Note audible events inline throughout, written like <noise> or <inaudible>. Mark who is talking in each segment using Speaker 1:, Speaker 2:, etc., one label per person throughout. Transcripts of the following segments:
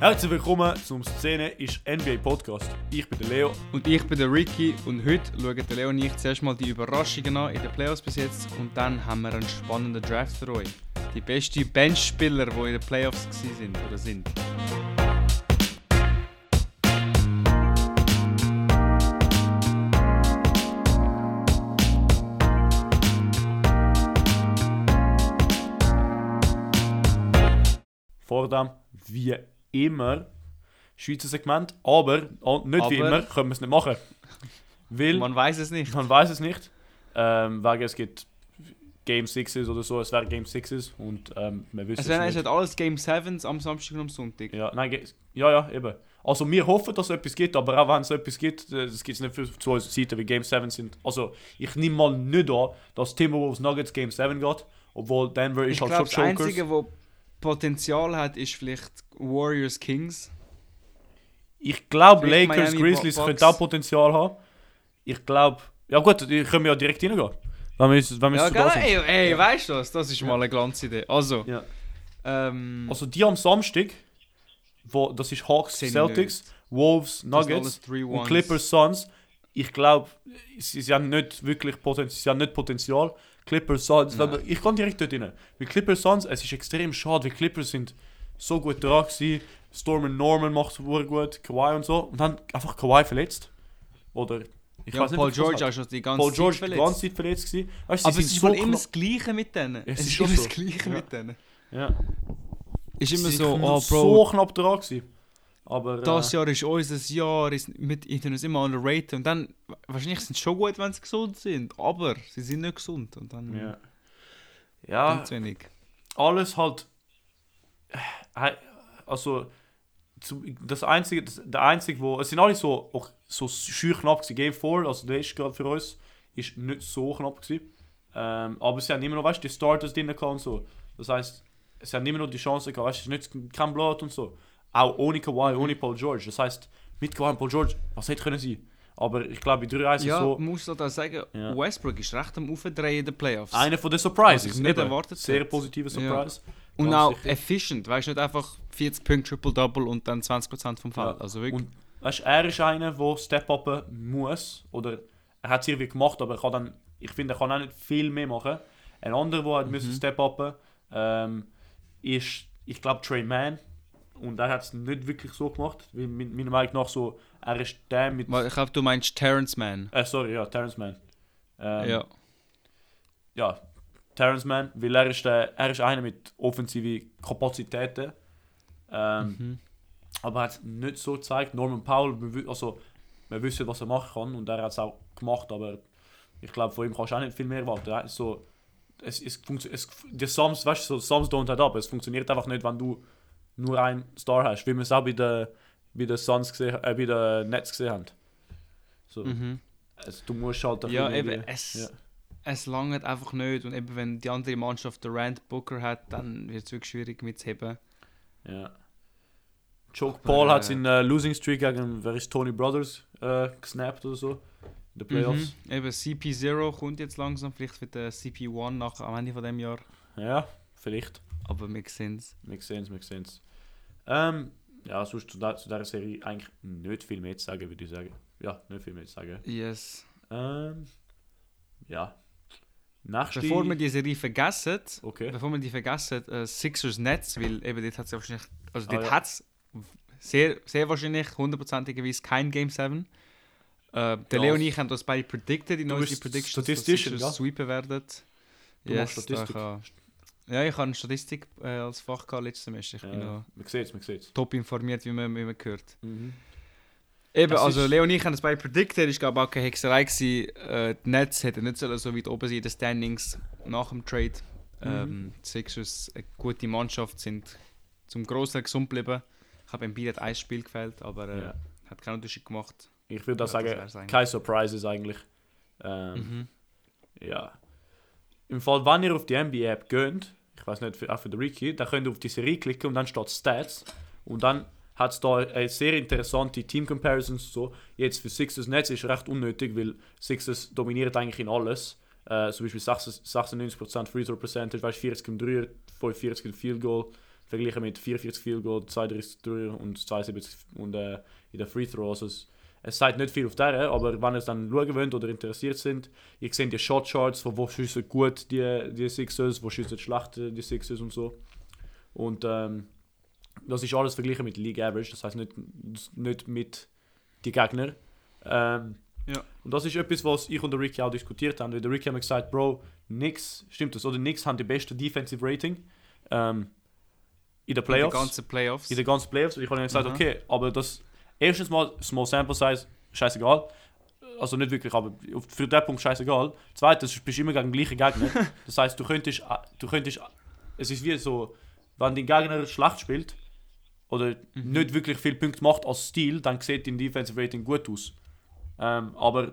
Speaker 1: Herzlich willkommen zum Szene ist NBA Podcast. Ich bin der Leo.
Speaker 2: Und ich bin der Ricky und heute schauen der Leo und ich zuerst mal die Überraschungen an in den Playoffs bis jetzt und dann haben wir einen spannenden Draft für euch. Die besten Benchspieler, die in den Playoffs sind oder sind.
Speaker 1: Vor dem, wie immer, Schweizer Segment, aber oh, nicht wie
Speaker 2: Aber-
Speaker 1: immer, können wir es nicht machen. Weil, man,
Speaker 2: Man weiß es nicht.
Speaker 1: weiß es nicht, ähm, wegen es gibt Game 6s oder so, es wäre Game 6s und ähm, wir wissen
Speaker 2: Es
Speaker 1: es nicht.
Speaker 2: eigentlich alles Game 7s am Samstag und am Sonntag.
Speaker 1: Ja, nein, ja, ja, eben. Also wir hoffen, dass es etwas gibt, aber auch wenn es etwas gibt, äh, das gibt es nicht für zwei Seiten wie Game 7 sind. Also ich nehme mal nicht an, dass Timberwolves Nuggets Game 7 geht, obwohl Denver ist
Speaker 2: Ich
Speaker 1: halt
Speaker 2: glaube, das
Speaker 1: schon Chokers.
Speaker 2: Einzige, wo Potenzial hat, ist vielleicht Warriors Kings.
Speaker 1: Ich glaube, Lakers,
Speaker 2: Miami
Speaker 1: Grizzlies
Speaker 2: Bucks.
Speaker 1: könnten auch Potenzial haben. Ich glaube, ja gut, die können wir ja direkt reingehen. Wenn wir, jetzt- wenn wir
Speaker 2: Ja, gell?
Speaker 1: sind.
Speaker 2: Ey, ey weißt du was? Das ist mal eine Glanzidee. Also,
Speaker 1: Ja.
Speaker 2: ähm,
Speaker 1: Also die am Samstag, wo, das ist Hawks, Celtics, Wolves,
Speaker 2: das sind
Speaker 1: Nuggets und. Clippers, Suns. Ich glaube, sie, sie haben nicht wirklich Potenzial. Sie haben nicht Potenzial. Clippers, Suns, ich kann direkt dort rein. Weil Clippers, Suns, es ist extrem schade, weil Clippers sind so gut dran gewesen. Storm und Norman macht es gut, Kawhi und so. Und dann einfach Kawhi verletzt. Oder, ich
Speaker 2: Ja,
Speaker 1: weiß nicht,
Speaker 2: Paul George auch schon die ganze
Speaker 1: Paul George
Speaker 2: Zeit
Speaker 1: die
Speaker 2: verletzt.
Speaker 1: ganze Zeit verletzt gewesen. Weißt,
Speaker 2: Aber es ist
Speaker 1: so
Speaker 2: immer das Gleiche mit denen.
Speaker 1: Es
Speaker 2: Es,
Speaker 1: ist
Speaker 2: immer
Speaker 1: so.
Speaker 2: das Gleiche
Speaker 1: Ja.
Speaker 2: mit denen.
Speaker 1: Ja.
Speaker 2: Ist immer
Speaker 1: Sie
Speaker 2: so, oh Bro,
Speaker 1: so knapp dran gewesen. Aber,
Speaker 2: das
Speaker 1: äh,
Speaker 2: Jahr ist unser Jahr, ist mit ich tue immer underrated. Und dann, wahrscheinlich sind sie schon gut, wenn sie gesund sind, aber sie sind nicht gesund. Und dann
Speaker 1: ja. Ja,
Speaker 2: wenig.
Speaker 1: alles halt. äh, Also, das einzige, das, der einzige, wo. Es sind alle so, auch so schür knapp gewesen. Game 4, also der ist gerade für uns, ist nicht so knapp gewesen. Ähm, aber sie haben immer noch, weißt du, die Starters drin und so. Das heißt, sie haben immer noch die Chance gehabt, weißt du, es ist nicht kein Blood und so. Auch ohne Kawhi, ohne Paul George. Das heißt, mit Kawhi und Paul George, was hätte können sein? Aber ich glaube, in 3 1
Speaker 2: Ja,
Speaker 1: so.
Speaker 2: man muss auch sagen,
Speaker 1: Ja.
Speaker 2: Westbrook ist recht am Aufdrehen in den Playoffs.
Speaker 1: Einer von den Surprises.
Speaker 2: ich nicht
Speaker 1: eben.
Speaker 2: erwartet
Speaker 1: Sehr positive
Speaker 2: Ja.
Speaker 1: Surprise.
Speaker 2: und
Speaker 1: ganz
Speaker 2: auch
Speaker 1: sicher.
Speaker 2: efficient, weißt du, nicht einfach 40 Punkte Triple-Double und dann 20% vom.
Speaker 1: Ja.
Speaker 2: Also wirklich.
Speaker 1: Und weißt, er ist einer, der Step-Upen muss. Oder er hat es irgendwie gemacht, aber er kann dann, ich finde, er kann auch nicht viel mehr machen. Ein anderer, der mhm. Step-Upen ähm, ist, ich glaube, Trey Mann. Und er hat es nicht wirklich so gemacht. Weil meiner Meinung nach so, er ist der mit.
Speaker 2: Ich glaube, du meinst Terrence Mann.
Speaker 1: Äh, sorry, ja, Terrence Mann. Ähm,
Speaker 2: ja.
Speaker 1: ja, Terrence Mann, weil er ist, der, er ist einer mit offensiven Kapazitäten. Ähm,
Speaker 2: Mhm.
Speaker 1: aber er hat es nicht so gezeigt. Norman Powell, also, wir wissen, was er machen kann und er hat es auch gemacht, aber ich glaube, von ihm kannst du auch nicht viel mehr erwarten. Er So, es, es, es, die Sums, weißt du, so, Sums don't add up. Es funktioniert einfach nicht, wenn du nur einen Star hast, wie wir es auch bei den, bei den Suns gesehen, äh, bei den Nets gesehen haben. So,
Speaker 2: Mhm.
Speaker 1: also, du musst halt ein
Speaker 2: Ja, eben, es,
Speaker 1: ja.
Speaker 2: es langt einfach nicht. Und eben, wenn die andere Mannschaft Durant Booker hat, dann wird es wirklich schwierig mitzuheben.
Speaker 1: Ja.
Speaker 2: Aber,
Speaker 1: Paul hat
Speaker 2: äh,
Speaker 1: seinen Losing Streak gegen wer ist Tony Brothers äh, gesnappt oder so. In den Playoffs.
Speaker 2: Mhm. Eben CP0 kommt jetzt langsam, vielleicht wird der CP1 nach, am Ende von dem Jahr.
Speaker 1: Ja, vielleicht.
Speaker 2: Aber wir sehen es.
Speaker 1: Wir sehen es, wir sehen es. Ähm, ja, sonst zu, der, zu dieser Serie eigentlich nicht viel mehr zu sagen, würde ich sagen. Ja, nicht viel mehr zu sagen.
Speaker 2: Yes.
Speaker 1: Ähm, ja. Nächste...
Speaker 2: Bevor wir die Serie vergessen,
Speaker 1: Okay.
Speaker 2: bevor wir die vergessen, äh, Sixers Nets, weil eben dort hat es ja wahrscheinlich, also
Speaker 1: Ah,
Speaker 2: dort
Speaker 1: ja.
Speaker 2: hat es sehr, sehr wahrscheinlich hundertprozentigerweise kein Game 7. Äh, der
Speaker 1: Ja,
Speaker 2: Leo und ich haben das beide predicted, die
Speaker 1: Du
Speaker 2: neueste
Speaker 1: bist
Speaker 2: Prediction,
Speaker 1: Statistician, ja?
Speaker 2: sweepen werden.
Speaker 1: Du machst Statistik.
Speaker 2: da ja, ich habe Statistik äh, als Fach gehabt letztes Semester. Ich bin noch
Speaker 1: Man sieht es, man sieht es.
Speaker 2: top informiert, wie man, wie man hört.
Speaker 1: Mhm.
Speaker 2: Eben,
Speaker 1: Das
Speaker 2: also
Speaker 1: ist-
Speaker 2: Leo und ich haben das beide predicted, ich glaube auch keine Hexerei gewesen. Äh, die Nets hätten nicht so weit oben sein in den Standings nach dem Trade.
Speaker 1: Mhm.
Speaker 2: Ähm, die Sixers, eine gute Mannschaft, sind zum Großteil gesund geblieben. Ich habe Embiid hat ein Spiel gefällt, aber äh,
Speaker 1: Ja.
Speaker 2: hat keinen Unterschied gemacht.
Speaker 1: Ich würde auch
Speaker 2: Ja,
Speaker 1: sagen, keine Surprises eigentlich. Ähm,
Speaker 2: Mhm.
Speaker 1: Ja. Im Fall, wenn ihr auf die NBA-App geht, ich weiß nicht, für, auch für den Ricky, dann könnt ihr auf die Serie klicken und dann steht Stats. Und dann hat es da eine sehr interessante Team-Comparisons. So. Jetzt für Sixers Nets ist recht unnötig, weil Sixers dominiert eigentlich in alles. Äh, zum Beispiel 96%, 96% Free Throw Percentage, weißt, 40 im Dreier, 45 im Field Goal, verglichen mit 44 Field Goal, 32 Dreier und 72 und, äh, in der Free Throw. Also es sagt nicht viel auf der, aber wenn ihr es dann schauen wollt oder interessiert sind, ihr seht die Shot Charts, von wo schiessen gut die, die Sixers, wo schiessen schlecht die Sixers und so. Und ähm, das ist alles verglichen mit League Average, das heißt nicht, nicht mit den Gegnern. Ähm,
Speaker 2: Ja.
Speaker 1: Und das ist etwas, was ich und der Ricky auch diskutiert haben. Weil der Ricky hat mir gesagt, Bro, nix, stimmt das, oder nix haben die beste Defensive Rating ähm, in den Playoffs.
Speaker 2: ganzen Playoffs.
Speaker 1: in den ganzen Playoffs. Und ich habe ihm gesagt,
Speaker 2: Aha.
Speaker 1: okay, aber das erstens mal Small Sample Size, scheißegal. Also nicht wirklich, aber für den Punkt scheißegal. Zweitens, du bist immer gegen den gleichen Gegner. <laughs> Das heißt, du könntest, äh, du könntest, es ist wie so, wenn dein Gegner schlecht spielt oder
Speaker 2: Mhm.
Speaker 1: nicht wirklich viel Punkte macht als Stil, dann sieht dein Defensive Rating gut aus. Ähm, aber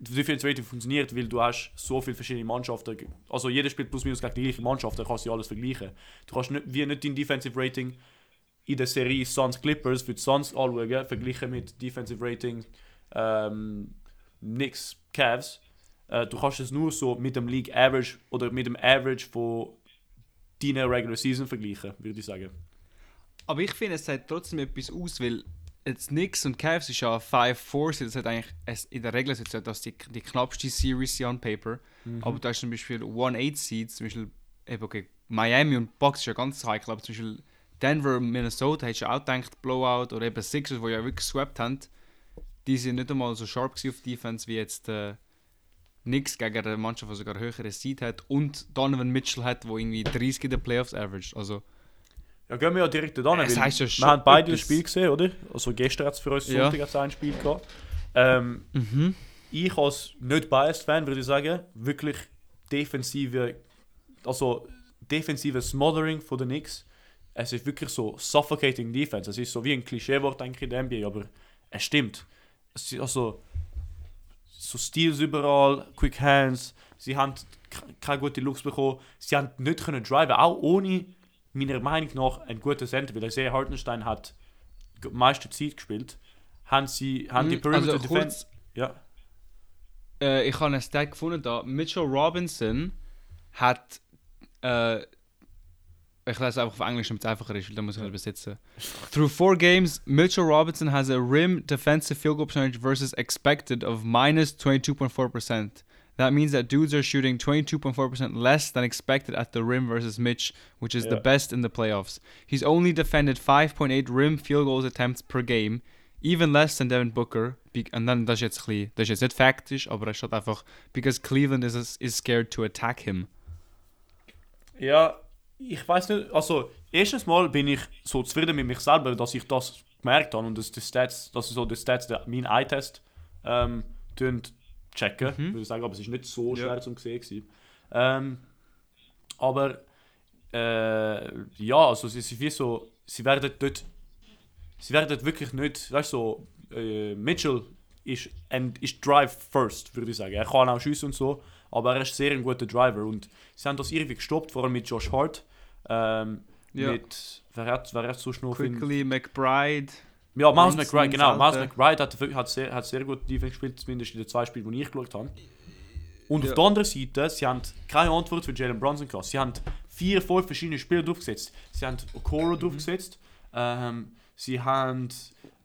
Speaker 1: das Defensive Rating funktioniert, weil du hast so viele verschiedene Mannschaften. Also jeder spielt plus minus gegen die gleiche Mannschaft, da kannst du alles vergleichen. Du kannst nicht, wie nicht dein Defensive Rating in der Serie Suns Clippers für die Suns anschauen, verglichen mit Defensive Rating ähm, Knicks Cavs. Äh, du kannst es nur so mit dem League Average oder mit dem Average von deiner Regular Season vergleichen, würde ich sagen.
Speaker 2: Aber ich finde, es sagt trotzdem etwas aus, weil jetzt Knicks und Cavs ist ja 5-4, das hat eigentlich in der Regel ist das die, die knappste Series on Paper. Aber da ist zum Beispiel 1-8 Seeds, zum Beispiel eben, okay, Miami und Bucks ist ja ganz heikel, aber zum Beispiel Denver Minnesota hättest du auch gedacht, Blowout oder eben Sixers, die ja wirklich geswappt haben, die sind nicht einmal so sharp auf Defense wie jetzt äh, Knicks gegen eine Mannschaft, die sogar höhere Seed hat und Donovan Mitchell hat, wo irgendwie 30 in den Playoffs averaged. Also
Speaker 1: Ja, gehen wir ja direkt da
Speaker 2: heisst ja
Speaker 1: Wir haben beide das Spiel gesehen, oder? Also gestern hat es für uns
Speaker 2: Ja.
Speaker 1: Sonntag hat's ein Spiel gehabt. Ähm,
Speaker 2: Mhm.
Speaker 1: ich als nicht biased Fan würde ich sagen, wirklich defensive, also defensive Smothering von den Knicks. Es ist wirklich so suffocating Defense. Es ist so wie ein Klischeewort denke ich in der NBA, aber es stimmt. Es ist also so Steals überall, Quick Hands. Sie haben keine gute Looks bekommen. Sie haben nicht können driven, auch ohne meiner Meinung nach ein guter Center, weil Isaiah Hartenstein hat die meiste Zeit gespielt. Haben sie, haben die
Speaker 2: Mhm,
Speaker 1: Perimeter
Speaker 2: also
Speaker 1: Defense,
Speaker 2: kurz,
Speaker 1: ja.
Speaker 2: äh, ich habe einen Stat gefunden da. Mitchell Robinson hat. Äh, ich lese einfach auf Englisch, damit es einfacher ist, weil dann muss ich nicht übersetzen. Through four games, Mitchell Robinson has a rim defensive field goal percentage versus expected of minus 22.4%. That means that dudes are shooting 22.4% less than expected at the rim versus Mitch, which is the
Speaker 1: Yeah.
Speaker 2: best in the playoffs. He's only defended 5.8 rim field goals attempts per game, even less than Devin Booker. Und dann, das ist jetzt, ein das ist jetzt nicht faktisch, aber es steht einfach, because Cleveland is, is scared to attack him.
Speaker 1: Ja, ich weiß nicht. Also, erstens mal bin ich so zufrieden mit mich selber, dass ich das gemerkt habe und dass die Stats, dass so die Stats, der, mein Eye-Test, ähm, checken.
Speaker 2: Mhm.
Speaker 1: Würde ich sagen, aber es ist nicht so schwer
Speaker 2: Ja.
Speaker 1: zum sehen. Ähm, aber äh, ja, also sie sind wie so, sie werden dort, sie werden wirklich nicht, weißt du, so, äh, Mitchell ist, ein, ist Drive first, würde ich sagen. Er kann auch schiessen und so, aber er ist sehr ein guter Driver und sie haben das irgendwie gestoppt, vor allem mit Josh Hart. Ähm,
Speaker 2: Ja.
Speaker 1: Mit, wer hat, wer hat so schnell finden?
Speaker 2: Quickly, McBride.
Speaker 1: Ja, Miles McBride, genau. Miles. McBride hat, hat, sehr, hat sehr gut Defense gespielt, zumindest in den zwei Spielen, die ich geschaut habe. Und
Speaker 2: Ja.
Speaker 1: auf der anderen Seite, sie haben keine Antwort für Jalen Brunson gehabt. Sie haben vier, fünf verschiedene Spieler draufgesetzt. Sie haben Okoro draufgesetzt. Ähm, sie haben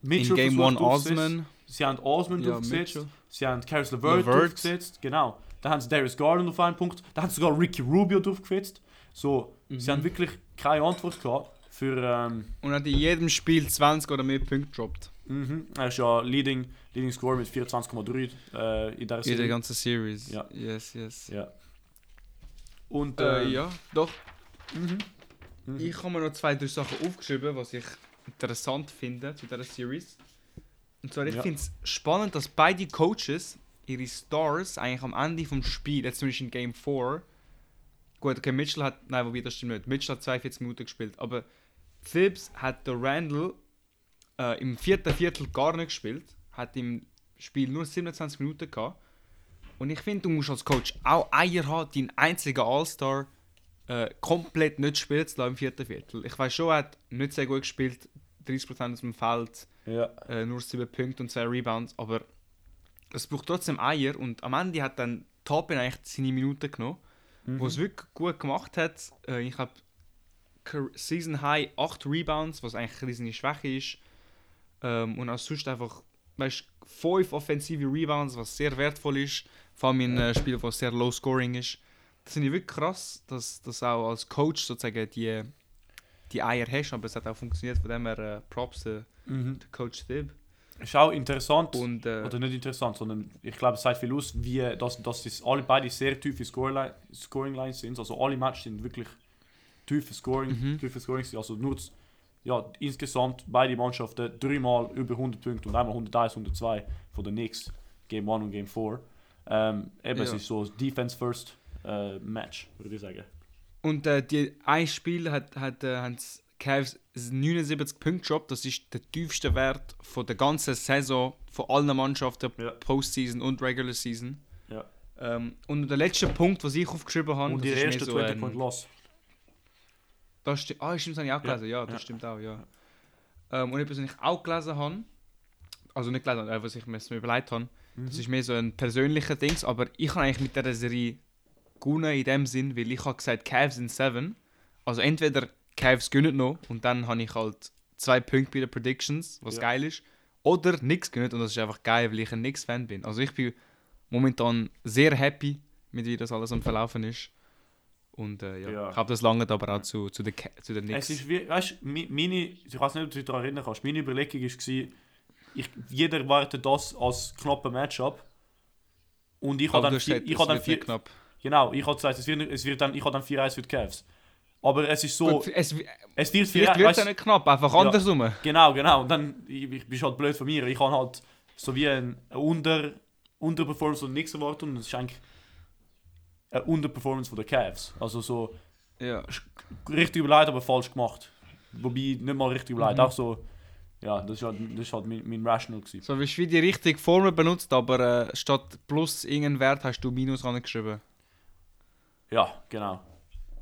Speaker 1: Mitchell
Speaker 2: In Game
Speaker 1: versucht
Speaker 2: 1
Speaker 1: draufgesetzt.
Speaker 2: Osman.
Speaker 1: Sie haben Osman
Speaker 2: Ja,
Speaker 1: draufgesetzt.
Speaker 2: Mitchell.
Speaker 1: Sie haben Caris LeVert
Speaker 2: LeVert.
Speaker 1: draufgesetzt. Genau. Da haben sie Darius Garland auf einen Punkt. Da haben sie sogar Ricky Rubio draufgesetzt. So, sie
Speaker 2: Mhm.
Speaker 1: haben wirklich keine Antwort gehabt für... Ähm,
Speaker 2: Und hat in jedem Spiel 20 oder mehr Punkte gedroppt.
Speaker 1: Mhm. Er ist ja Leading, Leading Score mit 24,3 äh, in der
Speaker 2: In der
Speaker 1: Serie.
Speaker 2: ganzen Series.
Speaker 1: Ja.
Speaker 2: Yes, yes.
Speaker 1: Ja. Und
Speaker 2: Äh,
Speaker 1: äh,
Speaker 2: ja, doch.
Speaker 1: Mhm. Mhm.
Speaker 2: Ich habe mir noch zwei, drei Sachen aufgeschrieben, was ich interessant finde zu dieser Series. Und zwar, ich
Speaker 1: Ja.
Speaker 2: finde es spannend, dass beide Coaches ihre Stars eigentlich am Ende vom Spiel, jetzt zumindest in Game 4, gut, okay, Mitchell hat, nein, wobei das stimmt nicht, Mitchell hat 42 Minuten gespielt, aber Phipps hat der Randall äh, im vierten Viertel gar nicht gespielt, hat im Spiel nur 27 Minuten gehabt. Und ich finde, du musst als Coach auch Eier haben, deinen einzigen All-Star äh, komplett nicht spielen zu lassen im vierten Viertel. Ich weiß schon, er hat nicht sehr gut gespielt, 30% aus dem Feld,
Speaker 1: ja.
Speaker 2: äh, nur 7 Punkte und 2 Rebounds, aber es braucht trotzdem Eier und am Ende hat dann Toppin eigentlich seine Minuten genommen,
Speaker 1: Mhm.
Speaker 2: wo es wirklich gut gemacht hat. Äh, ich habe Season High 8 Rebounds, was eigentlich eine riesige Schwäche ist. Ähm, und auch sonst einfach, weißt 5 offensive Rebounds, was sehr wertvoll ist. Vor allem in äh, Spielen, wo sehr low scoring ist. Das finde ich wirklich krass, dass das auch als Coach sozusagen die, die Eier hast, aber es hat auch funktioniert, von dem her äh, Props äh,
Speaker 1: Mhm.
Speaker 2: der Coach Thib.
Speaker 1: Ist auch interessant.
Speaker 2: Und äh,
Speaker 1: Oder nicht interessant, sondern ich glaube, es sagt viel aus, wie dass, dass das alle beide sehr tiefe Scoreline, Scoring Lines sind. Also alle Matches sind wirklich tiefe Scoring,
Speaker 2: Mhm.
Speaker 1: tiefe Scoring. Also nur ja, insgesamt beide Mannschaften dreimal über 100 Punkte und einmal 101, 102 von den Knicks, Game 1 und Game 4. Ähm, eben, es
Speaker 2: Ja.
Speaker 1: ist so ein Defense First äh, Match, würde ich sagen.
Speaker 2: Und äh, die ein Spiel hat, hat äh, haben die Cavs 79 Punkte gedroppt. Das ist der tiefste Wert von der ganzen Saison von allen Mannschaften,
Speaker 1: Ja.
Speaker 2: Postseason und Regular Season.
Speaker 1: Ja.
Speaker 2: Ähm, und der letzte Punkt, was ich aufgeschrieben habe,
Speaker 1: Und
Speaker 2: das
Speaker 1: die erste
Speaker 2: so
Speaker 1: 20
Speaker 2: ein-
Speaker 1: Point Loss.
Speaker 2: Das stimmt, ah, stimmt, das habe ich auch gelesen. Ja, das
Speaker 1: ja.
Speaker 2: stimmt auch, ja. Ähm, und etwas, was ich auch gelesen habe, also nicht gelesen, äh, was ich mir überlegt habe, das
Speaker 1: Mhm.
Speaker 2: ist mehr so ein persönlicher Dings, aber ich habe eigentlich mit dieser Serie gewonnen in dem Sinn, weil ich habe gesagt, Cavs in 7. Also entweder Cavs gewinnen noch und dann habe ich halt zwei Punkte bei den Predictions, was
Speaker 1: Ja.
Speaker 2: geil ist, oder nichts gewinnen und das ist einfach geil, weil ich ein Knicks-Fan bin. Also ich bin momentan sehr happy mit wie das alles am Verlaufen ist. Und äh, ja,
Speaker 1: Ja.
Speaker 2: ich habe das lange aber auch zu, zu den, zu den Knicks.
Speaker 1: Es ist wie, weißt meine, ich weiß nicht, ob du dich daran erinnern kannst, meine Überlegung war, ich, jeder erwartet das als knappe Matchup. Und ich habe dann, ich hab dann vier,
Speaker 2: knapp.
Speaker 1: genau, ich habe gesagt, es wird, es wird dann, ich habe dann 4-1 für die Cavs. Aber es ist so,
Speaker 2: Gut, es,
Speaker 1: es wird
Speaker 2: vielleicht
Speaker 1: 4-1,
Speaker 2: wird es nicht knapp, einfach
Speaker 1: Ja.
Speaker 2: andersrum.
Speaker 1: Genau, genau. Und dann, ich, ich bin halt blöd von mir. Ich habe halt so wie ein Unter, Unterperformance von nichts erwartet und es ist eigentlich eine Unterperformance von der Cavs. Also so
Speaker 2: Ja.
Speaker 1: richtig überlegt, aber falsch gemacht. Wobei nicht mal richtig überlegt,
Speaker 2: Mhm.
Speaker 1: auch so, ja, das ist halt, das ist halt mein, mein Rational gewesen.
Speaker 2: So, wie du die richtige Formel benutzt, aber äh, statt plus irgendeinen Wert hast du Minus angeschrieben.
Speaker 1: Ja, genau.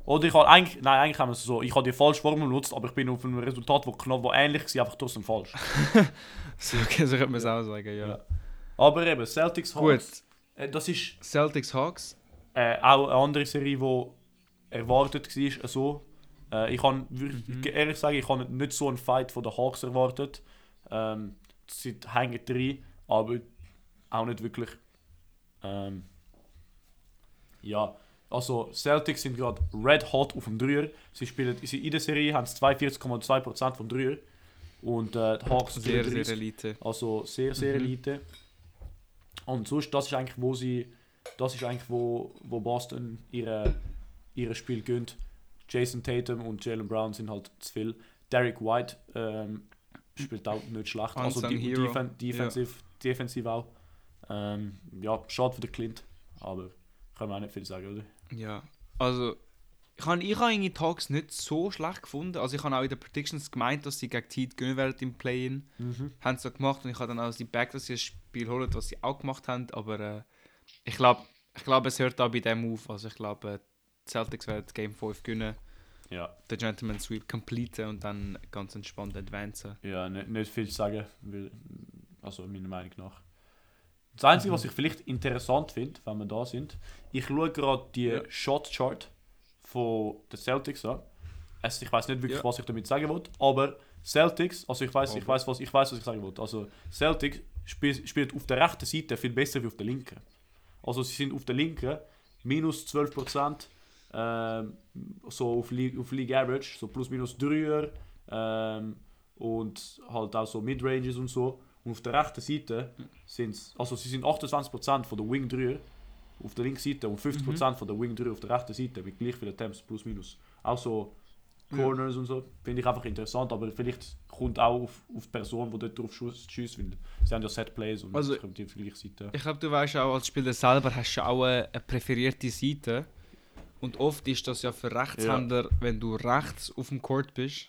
Speaker 1: Oder ich habe eigentlich, nein, eigentlich haben wir es so, ich habe die falsche Formel benutzt, aber ich bin auf einem Resultat, wo knapp, wo ähnlich war, einfach trotzdem falsch. <laughs>
Speaker 2: So, okay, so könnte man es auch sagen, ja.
Speaker 1: Ja. Aber eben, Celtics
Speaker 2: Gut,
Speaker 1: Hawks, äh, das ist
Speaker 2: Celtics Hawks.
Speaker 1: äh, auch eine andere Serie, die erwartet war. So. Äh, ich kann
Speaker 2: Mhm.
Speaker 1: ehrlich sagen, ich habe nicht so einen Fight von den Hawks erwartet. Ähm, sie hängen drin, aber auch nicht wirklich. Ähm, ja, also Celtics sind gerade red hot auf dem Dreier. Sie spielen sie in der Serie haben sie 42,2% vom Dreier. Und äh, die Hawks
Speaker 2: Sehr,
Speaker 1: 33.
Speaker 2: sehr Elite.
Speaker 1: Also sehr, sehr
Speaker 2: Mhm.
Speaker 1: Elite. Und sonst, das ist eigentlich, wo sie, das ist eigentlich, wo, wo Boston ihre, ihre Spiel gönnt. Jason Tatum und Jalen Brown sind halt zu viel. Derek White ähm, spielt auch nicht schlecht. Also die, defen, defensiv, defensiv auch. Ähm, ja, schade für den Clint, aber kann man auch nicht viel sagen, oder?
Speaker 2: Ja, also ich habe ich hab irgendwie Talks nicht so schlecht gefunden. Also ich habe auch in den Predictions gemeint, dass sie gegen Heat gewinnen werden im Play-In. Haben sie gemacht und ich habe dann auch die Back, dass sie das Spiel holen, was sie auch gemacht haben. Aber äh, ich glaube, ich glaub, es hört auch bei dem auf. Also ich glaube, äh, die Celtics werden Game 5 gewinnen,
Speaker 1: Ja,
Speaker 2: den Gentleman Sweep completen und dann ganz entspannt advancen.
Speaker 1: ja nicht, nicht viel zu sagen, weil, also meiner Meinung nach. Das Einzige,
Speaker 2: Mhm.
Speaker 1: was ich vielleicht interessant finde, wenn wir da sind, ich schaue gerade die
Speaker 2: Ja.
Speaker 1: Shot-Chart von den Celtics an. Also ich weiß nicht wirklich,
Speaker 2: Ja.
Speaker 1: was ich damit sagen will, aber Celtics, also ich weiß, ich weiß, was ich weiß, was ich sagen will. Also Celtics spielt, spielt auf der rechten Seite viel besser wie auf der linken. Also sie sind auf der linken minus 12% ähm, so auf, League, auf League Average, so plus minus 3 ähm, und halt auch so Midranges und so. Und auf der rechten Seite sind also sie sind 28% von der Wing 3 auf der linken Seite und 50% von der Wing 3 auf der rechten Seite mit gleich vielen Attempts plus minus. Auch so Corners und so finde ich einfach interessant, aber vielleicht kommt auch auf, auf die Person, die dort drauf schießt, weil sie haben ja Set Plays und
Speaker 2: Also-
Speaker 1: es kommt auf die gleiche Seite.
Speaker 2: Ich glaube, du weißt auch, als Spieler selber hast du auch eine, eine präferierte Seite. Und oft ist das ja für Rechtshänder, wenn du rechts auf dem Court bist.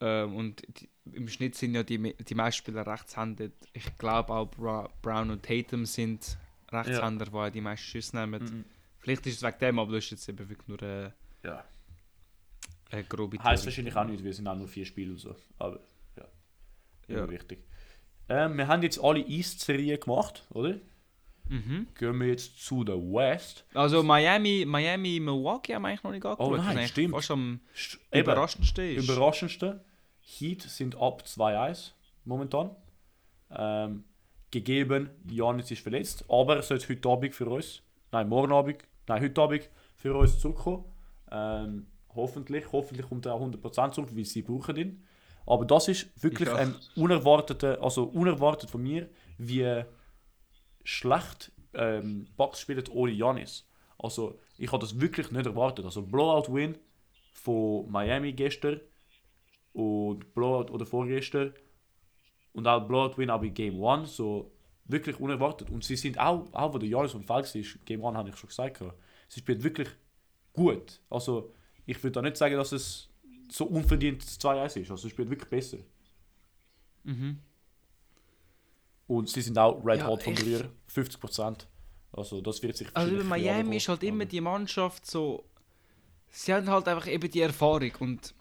Speaker 2: Ähm, und die, im Schnitt sind ja die, die meisten Spieler rechtshändig. Ich glaube auch Bra Brown und Tatum sind Rechtshänder, die auch die meisten Schüsse nehmen.
Speaker 1: Mhm.
Speaker 2: Vielleicht ist es wegen dem, aber das ist jetzt eben wirklich nur eine,
Speaker 1: Ja.
Speaker 2: eine grobe
Speaker 1: Heißt
Speaker 2: Theorie.
Speaker 1: wahrscheinlich auch nicht, wir sind auch nur vier Spiele und so. Aber ja,
Speaker 2: Ja.
Speaker 1: immer wichtig. Ähm, wir haben jetzt alle East-Serien gemacht, oder?
Speaker 2: Mhm.
Speaker 1: Gehen wir jetzt zu der West.
Speaker 2: Also Miami, Miami, Milwaukee haben wir eigentlich noch nicht angeschaut.
Speaker 1: Oh nein, stimmt.
Speaker 2: Fast am
Speaker 1: eben,
Speaker 2: überraschendsten ist.
Speaker 1: Überraschendste. Heat sind ab 2-1 momentan. Ähm, gegeben, Janis ist verletzt, aber er sollte heute Abend für uns, nein, morgen Abend, nein, heute Abend für uns zurückkommen. Ähm, hoffentlich, hoffentlich kommt er auch 100% zurück, weil sie brauchen ihn. Aber das ist wirklich ein unerwarteter, also unerwartet von mir, wie schlecht ähm, Bucks spielen ohne Janis. Also ich habe das wirklich nicht erwartet. Also Blowout-Win von Miami gestern und Blowout oder vorgestern und auch Blowout-Win auch bei Game 1, so wirklich unerwartet. Und sie sind auch, auch wo der Janis am Feld war, Game 1 habe ich schon gesagt, sie spielt wirklich gut. Also ich würde da nicht sagen, dass es so unverdient 2-1 ist. Also sie spielt wirklich besser.
Speaker 2: Mhm.
Speaker 1: Und sie sind auch Red
Speaker 2: Ja,
Speaker 1: Hot von Dreier, 50%. Also das wird sich
Speaker 2: Also bei
Speaker 1: wahrscheinlich
Speaker 2: Miami ist halt
Speaker 1: gehen,
Speaker 2: immer
Speaker 1: aber-
Speaker 2: die Mannschaft so. Sie haben halt einfach eben die Erfahrung und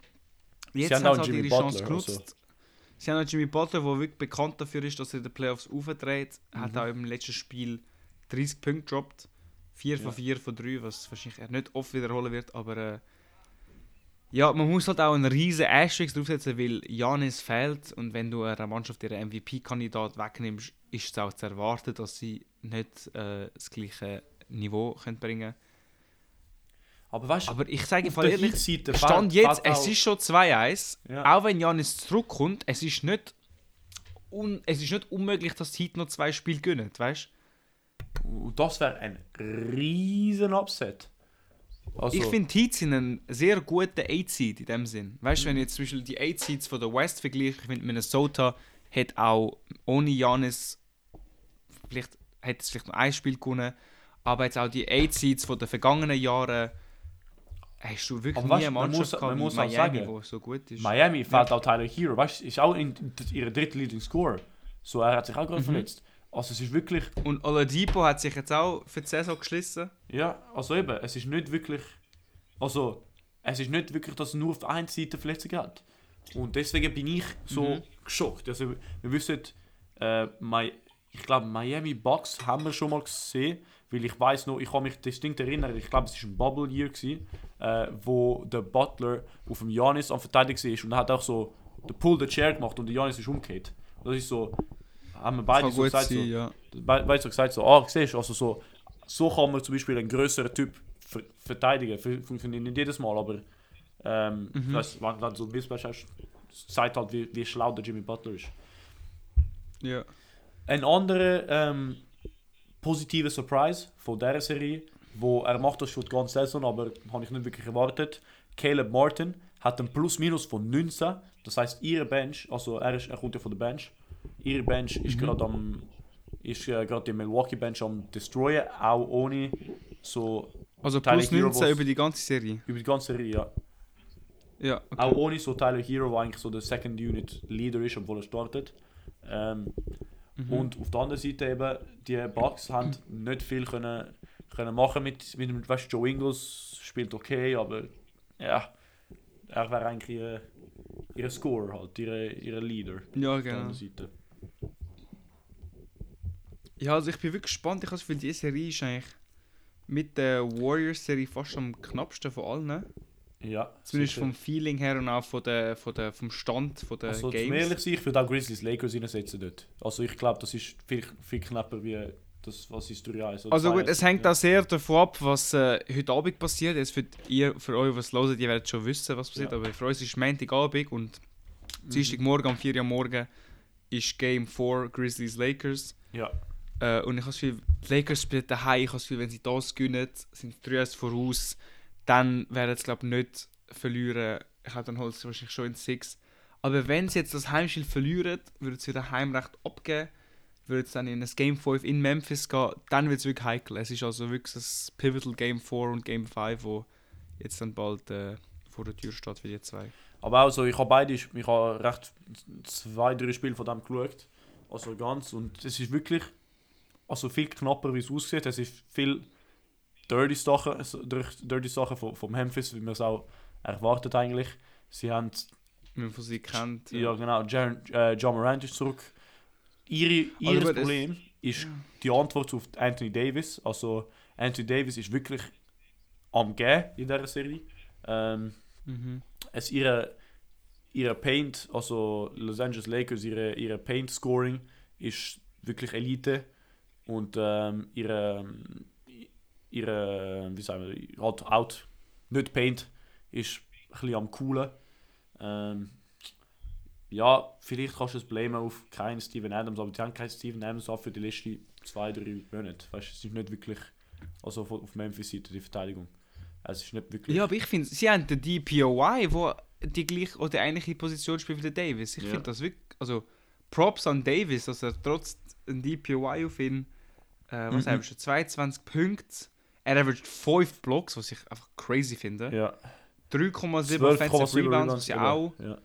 Speaker 2: jetzt
Speaker 1: haben
Speaker 2: haben
Speaker 1: auch
Speaker 2: sie halt
Speaker 1: Jimmy
Speaker 2: ihre
Speaker 1: Butler,
Speaker 2: Chance genutzt.
Speaker 1: also.
Speaker 2: Sie haben auch Jimmy Butler, der wirklich bekannt dafür ist, dass er in den Playoffs aufdreht.
Speaker 1: Mhm.
Speaker 2: Hat auch im letzten Spiel 30 Punkte gedroppt. 4 von
Speaker 1: Ja.
Speaker 2: 4 von 3, was wahrscheinlich er nicht oft wiederholen wird, aber äh, ja, man muss halt auch einen riesen Asterisk draufsetzen, weil Janis fehlt und wenn du einer Mannschaft ihren MVP-Kandidat wegnimmst, ist es auch zu erwarten, dass sie nicht äh, das gleiche Niveau können bringen
Speaker 1: Aber weißt
Speaker 2: Aber ich sage
Speaker 1: der
Speaker 2: ehrlich,
Speaker 1: Heat-Seite
Speaker 2: Stand jetzt, es ist schon 2-1.
Speaker 1: Ja.
Speaker 2: Auch wenn Janis zurückkommt, es ist nicht, un es ist nicht unmöglich, dass die Heat noch zwei Spiele gewinnen, weißt
Speaker 1: das wäre ein riesen Upset. Also,
Speaker 2: Ich finde, die Heat sind ein sehr guter 8-Seed in dem Sinn. Weißt du, wenn ich jetzt zum Beispiel die 8-Seeds von der West vergleiche, ich finde, Minnesota hat auch ohne Janis, vielleicht hätte es vielleicht noch ein Spiel gewonnen, aber jetzt auch die 8-Seeds von den vergangenen Jahren, hast du wirklich
Speaker 1: Aber
Speaker 2: nie
Speaker 1: weißt,
Speaker 2: eine
Speaker 1: man
Speaker 2: Mannschaft
Speaker 1: muss-
Speaker 2: gehabt
Speaker 1: man muss
Speaker 2: Miami,
Speaker 1: sagen,
Speaker 2: so gut ist.
Speaker 1: Miami fehlt auch Tyler Hero. Weißt du, ist auch in, in ihrer dritten Leading Scorer. So, er hat sich auch gerade
Speaker 2: Mhm.
Speaker 1: verletzt. Also, es ist wirklich.
Speaker 2: Und Oladipo hat sich jetzt auch für die Saison geschlossen.
Speaker 1: Ja, also eben, es ist nicht wirklich. Also, es ist nicht wirklich, dass es nur auf der einen Seite Verletzungen hat. Und deswegen bin ich so
Speaker 2: Mhm.
Speaker 1: geschockt. Also, wir wissen, äh, ich glaube, Miami Bucks haben wir schon mal gesehen, weil ich weiß noch, ich kann mich distinkt erinnern, ich glaube, es war ein Bubble Year, gewesen, äh, wo der Butler auf dem Janis am Verteidigen war und er hat auch so den Pull the Chair gemacht und der Janis ist umgekehrt. Das ist so, so
Speaker 2: gut
Speaker 1: gesagt, so,
Speaker 2: sein, ja.
Speaker 1: So gesagt, so, ah, siehst du, also so, so kann man zum Beispiel einen größeren Typ ver verteidigen. Funktioniert nicht jedes Mal, aber ähm,
Speaker 2: Mhm.
Speaker 1: das, wenn dann so ein Mismatch hast, es zeigt halt, wie, wie schlau der Jimmy Butler ist.
Speaker 2: ja.
Speaker 1: Ein anderer ähm, positiver Surprise von dieser Serie, wo er macht das schon die ganze Saison, aber habe ich nicht wirklich erwartet. Caleb Martin hat einen Plus-Minus von 19. Das heißt, ihre Bench, also er, ist, er kommt ja von der Bench, ihre Bench ist gerade am ist äh, gerade die Milwaukee Bench am destroyen, auch ohne so
Speaker 2: Also
Speaker 1: Tyler
Speaker 2: plus
Speaker 1: Hero
Speaker 2: 19
Speaker 1: was-
Speaker 2: über die ganze Serie.
Speaker 1: über die ganze Serie, ja.
Speaker 2: Ja, okay.
Speaker 1: Auch ohne so Tyler Hero, der eigentlich so der Second Unit Leader ist, obwohl er startet. Ähm,
Speaker 2: Mhm.
Speaker 1: Und auf der anderen Seite eben, die Bucks haben nicht viel können, können machen mit, mit dem, weißt, Joe Ingles spielt okay, aber ja, er wäre eigentlich ihr, ihr Scorer halt, ihr, ihr Leader
Speaker 2: ja,
Speaker 1: auf der
Speaker 2: genau.
Speaker 1: anderen Seite.
Speaker 2: Ja, also ich bin wirklich gespannt. Ich das Gefühl, diese Serie ist eigentlich mit der Warriors-Serie fast am knappsten von allen.
Speaker 1: Ja,
Speaker 2: Zumindest
Speaker 1: sicher.
Speaker 2: vom Feeling her und auch von der, von der, vom Stand von der
Speaker 1: Also,
Speaker 2: Games.
Speaker 1: ehrlich sein, ich würde auch Grizzlies Lakers reinsetzen dort. Also ich glaube, das ist viel, viel knapper wie das, was ist 3-1. oder
Speaker 2: Also
Speaker 1: 2-1.
Speaker 2: gut, es hängt
Speaker 1: ja.
Speaker 2: auch sehr davon ab, was äh, heute Abend passiert. Jetzt für, ihr, für euch, was hört, ihr werdet schon wissen, was passiert.
Speaker 1: Ja.
Speaker 2: Aber für uns ist Montagabend und Dienstagmorgen um 4 Uhr morgen ist Game 4 Grizzlies Lakers.
Speaker 1: Ja,
Speaker 2: Äh, und ich habe das Gefühl, die Lakers spielen daheim. Ich habe das Gefühl, wenn sie das gewinnen, sind sie 3 voraus. Dann werden sie, glaube ich, nicht verlieren. Ich glaube, dann holt sie wahrscheinlich schon in 6. Aber wenn sie jetzt das Heimspiel verlieren, würden sie wieder Heimrecht abgeben, würden sie dann in ein Game 5 in Memphis gehen, dann wird es wirklich heikel. Es ist also wirklich das Pivotal Game 4 und Game 5, wo jetzt dann bald äh, vor der Tür steht für die zwei.
Speaker 1: Aber auch so, ich habe beide, ich habe recht zwei, drei Spiele von dem geschaut. Also ganz. Und es ist wirklich also viel knapper, wie es aussieht. Es ist viel dirty Sachen, also dirty Sachen von, von Memphis, wie man es auch erwartet eigentlich. Sie haben,
Speaker 2: Wenn man von sie kennt.
Speaker 1: ja, genau, Jaren, äh, John Morant ist zurück. Ihre,
Speaker 2: Also
Speaker 1: ihr
Speaker 2: es-
Speaker 1: Problem ist die Antwort auf Anthony Davis. Also Anthony Davis ist wirklich am Gehen in dieser Serie. Ähm,
Speaker 2: Mhm.
Speaker 1: es ihre, ihre Paint, also Los Angeles Lakers, ihre, ihre Paint-Scoring ist wirklich Elite. Und ähm, ihre, ihre, wie sagen wir, halt Out, nicht Paint, ist ein bisschen am coolen. Ähm, ja, vielleicht kannst du es blamen auf keinen Steven Adams, aber die haben keinen Steven Adams auch für die letzten zwei, drei Monate. Weißt du, es ist nicht wirklich, also auf Memphis-Seite die Verteidigung. Es ist nicht wirklich.
Speaker 2: Ja, aber ich finde, sie haben den DPOY, wo die gleiche oder ähnliche Position spielt wie der Davis. Ich
Speaker 1: Ja.
Speaker 2: finde das wirklich, also Props an Davis, dass er trotz ein DPOY auf ihn, äh, was
Speaker 1: Mhm.
Speaker 2: haben wir schon, 22 Punkte, er averaged 5 Blocks, was ich einfach crazy finde.
Speaker 1: ja.
Speaker 2: 3,7 Offensive Rebounds, was ja auch,
Speaker 1: Ja.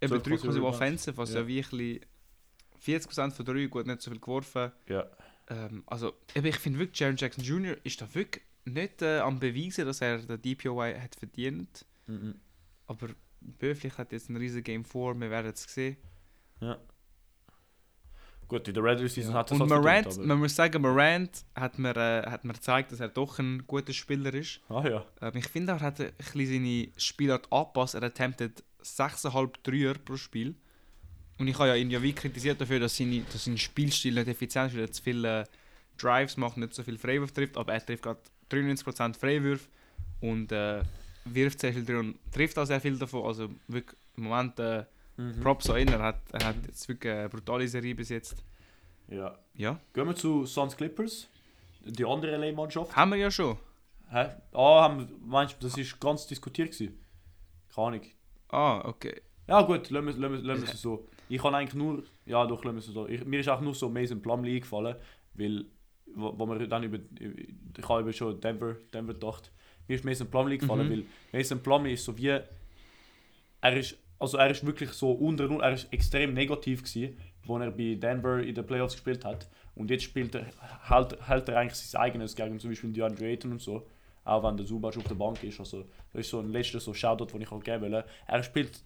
Speaker 2: eben
Speaker 1: 12,7
Speaker 2: 3,7
Speaker 1: Rebounds.
Speaker 2: Offensive, was ja,
Speaker 1: Ja.
Speaker 2: wirklich 40% von 3, gut, nicht so viel geworfen.
Speaker 1: ja.
Speaker 2: Ähm, also, ich finde wirklich, Jaron Jackson Jr. ist da wirklich nicht äh, am Beweisen, dass er den DPOY hat verdient.
Speaker 1: Mhm.
Speaker 2: Aber Bö, vielleicht hat jetzt ein riesen Game vor, wir werden es sehen.
Speaker 1: Gut, in der Regular Season hat er
Speaker 2: Und
Speaker 1: es halt
Speaker 2: Morant,
Speaker 1: verdient,
Speaker 2: man muss sagen, Morant hat mir, äh, hat mir gezeigt, dass er doch ein guter Spieler ist.
Speaker 1: Ah ja.
Speaker 2: Ähm, ich finde, er hat ein bisschen seine Spielart angepasst. Er attemptet 6,5 Dreier pro Spiel. Und ich habe ja ihn ja wie kritisiert dafür, dass, seine, dass sein Spielstil nicht effizient ist, weil er zu viele Drives macht, nicht so viel Freiwürfe trifft, aber er trifft gerade 93% Freiwürfe und äh, wirft sehr viel drin und trifft auch sehr viel davon. Also wirklich im Moment äh,
Speaker 1: Mhm.
Speaker 2: Props an ihn, er hat, er hat jetzt wirklich eine brutale Serie bis jetzt.
Speaker 1: ja.
Speaker 2: Ja,
Speaker 1: Gehen wir zu Suns Clippers. Die andere LA-Mannschaft.
Speaker 2: haben wir ja schon.
Speaker 1: Hä? Ah, haben, meinst du, das ist ganz diskutiert gewesen? Keine Ahnung.
Speaker 2: Ah, okay.
Speaker 1: Ja gut, lassen wir, es so. Ich kann eigentlich nur, ja doch, lassen wir es so. Ich, mir ist auch nur so Mason Plumlee eingefallen, weil, wo, wo wir dann über, ich habe über schon Denver, Denver gedacht. Mir ist Mason Plumlee gefallen,
Speaker 2: Mhm.
Speaker 1: weil Mason Plumlee ist so wie, er ist, also er ist wirklich so unter Null, er ist extrem negativ gewesen, wo er bei Denver in den Playoffs gespielt hat. Und jetzt spielt er, hält, hält er eigentlich sein eigenes gegen zum Beispiel DeAndre Ayton und so. Auch wenn der Zubac auf der Bank ist. Also, das ist so ein letzter so Shoutout, den ich auch geben will. Er spielt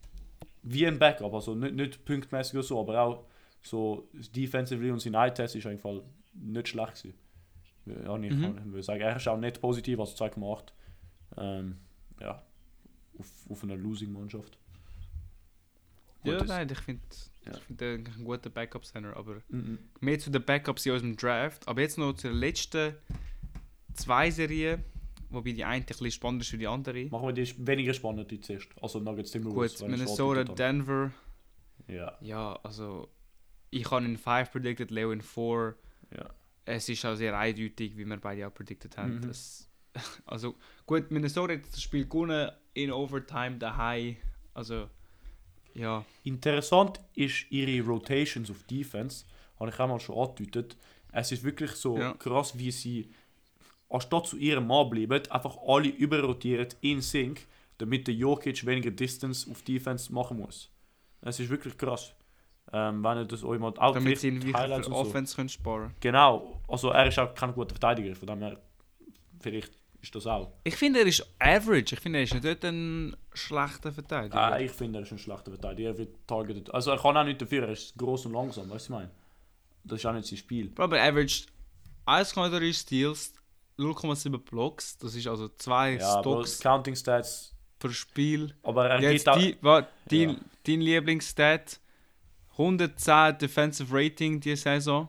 Speaker 1: wie ein Backup, also nicht, nicht punktmäßig oder so, aber auch so defensively und sein Eye-Test ist einfach nicht schlecht gewesen. Ja, ich
Speaker 2: Mhm.
Speaker 1: kann würde sagen, er ist auch nicht positiv, also 2,8. Ähm, ja, auf, auf einer Losing-Mannschaft.
Speaker 2: Ja, nein, ich finde
Speaker 1: Ja.
Speaker 2: ich find ihn ein guter Backup-Center, aber
Speaker 1: Mhm.
Speaker 2: mehr zu den Backups in unserem Draft. Aber jetzt noch zu den letzten zwei Serien, wobei die eine ein bisschen spannender ist für die andere.
Speaker 1: Machen wir die weniger spannend die zuerst. Also Nuggets Timberwolves.
Speaker 2: Gut,
Speaker 1: ich
Speaker 2: Minnesota, Denver.
Speaker 1: Ja,
Speaker 2: Ja, also ich habe in 5 predicted, Leo in 4.
Speaker 1: ja.
Speaker 2: Es ist auch sehr eindeutig, wie wir beide auch predicted haben.
Speaker 1: Mhm.
Speaker 2: Das, <laughs> also gut, Minnesota hat das Spiel gewonnen in Overtime daheim. Also ja,
Speaker 1: Interessant ist ihre Rotations auf Defense. Habe ich auch mal schon angedeutet. Es ist wirklich so
Speaker 2: Ja.
Speaker 1: krass, wie sie anstatt zu ihrem Mann bleiben, einfach alle überrotieren in Sync, damit der Jokic weniger Distance auf Defense machen muss. Es ist wirklich krass. Ähm, wenn ihr das euch mal auch
Speaker 2: damit sie ihn wirklich für
Speaker 1: so.
Speaker 2: Offense können sparen
Speaker 1: Genau, also er ist auch kein guter Verteidiger, von dem her vielleicht ist das auch.
Speaker 2: Ich finde, er ist average. Ich finde, er ist nicht dort ein schlechter Verteidiger.
Speaker 1: Ah, ich finde, er ist ein schlechter Verteidiger. Er wird targeted. Also er kann auch nicht dafür, er ist groß und langsam, weißt du, was ich meine? Das ist auch nicht sein Spiel.
Speaker 2: Aber er averaged 1,3 Steals, 0,7 Blocks. Das ist also zwei
Speaker 1: Ja,
Speaker 2: Stocks
Speaker 1: Counting Stats.
Speaker 2: pro Spiel.
Speaker 1: Aber er
Speaker 2: Jetzt
Speaker 1: geht auch.
Speaker 2: dein,
Speaker 1: Ja.
Speaker 2: dein Lieblingsstat: 110 Defensive Rating diese Saison.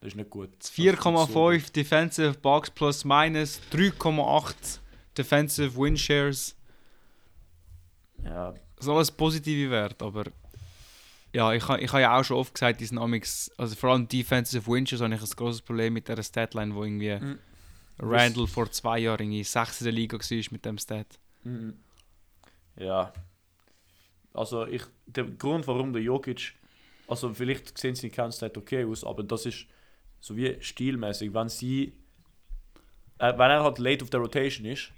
Speaker 1: Das ist nicht gut.
Speaker 2: 4,5 Defensive Box plus minus, 3,8 Defensive Win Shares.
Speaker 1: Ja,
Speaker 2: Das ist alles positive Werte, aber ja, ich, ich habe ja auch schon oft gesagt, diesen Amix, also vor allem Defensive Win Shares habe ich ein großes Problem mit dieser Statline, wo irgendwie
Speaker 1: Mhm.
Speaker 2: Randall vor zwei Jahren irgendwie 6 in der Liga war mit dem Stat.
Speaker 1: mhm. ja. Also ich, der Grund, warum der Jokic, also vielleicht sehen sie kein Stat okay aus, aber das ist so wie stilmäßig, wenn sie, äh, wenn er halt late auf der Rotation ist,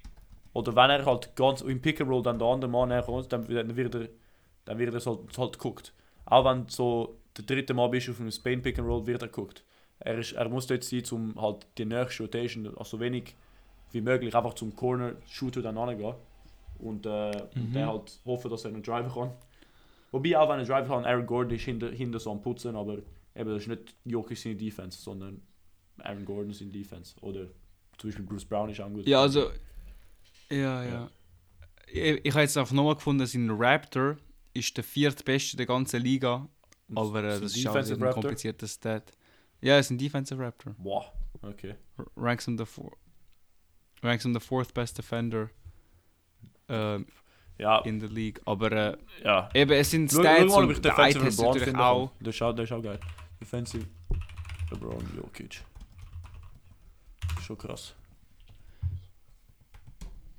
Speaker 1: oder wenn er halt ganz im Pick and Roll dann der andere Mann herkommt, dann, dann wird er, dann wird er halt, halt geguckt. Auch wenn so der dritte Mal bist auf einem Spain Pick and Roll, wird er geguckt. Er, ist, er muss dort sein, um halt die nächste Rotation, also wenig wie möglich, einfach zum Corner Shooter dann angehen. Und, äh, und
Speaker 2: Mhm.
Speaker 1: der halt hoffen, dass er einen Driver kann. Wobei auch wenn er Driver kann, Aaron Gordon ist hinter, hinter so am Putzen, aber eben, das ist nicht Jokic seine Defense, sondern Aaron Gordon seine Defense. Oder zum Beispiel Bruce Brown ist auch ein guter
Speaker 2: Ja, also. Ja,
Speaker 1: Ja.
Speaker 2: ja. Ich, ich habe jetzt einfach nochmal gefunden, sein Raptor ist der viertbeste der ganzen Liga. Aber äh, das ist auch ein komplizierter Stat. Ja, er ist ein Defensive Raptor.
Speaker 1: Wow, okay.
Speaker 2: R- Ranks him the, four, ranks him the fourth best defender ähm,
Speaker 1: Ja,
Speaker 2: in the league. Aber äh,
Speaker 1: ja.
Speaker 2: eben, es sind Stats
Speaker 1: ich
Speaker 2: und der
Speaker 1: Defensive LeBron
Speaker 2: natürlich
Speaker 1: finde.
Speaker 2: auch.
Speaker 1: Das ist auch, das ist auch geil. Defensive LeBron Jokic. Schon krass.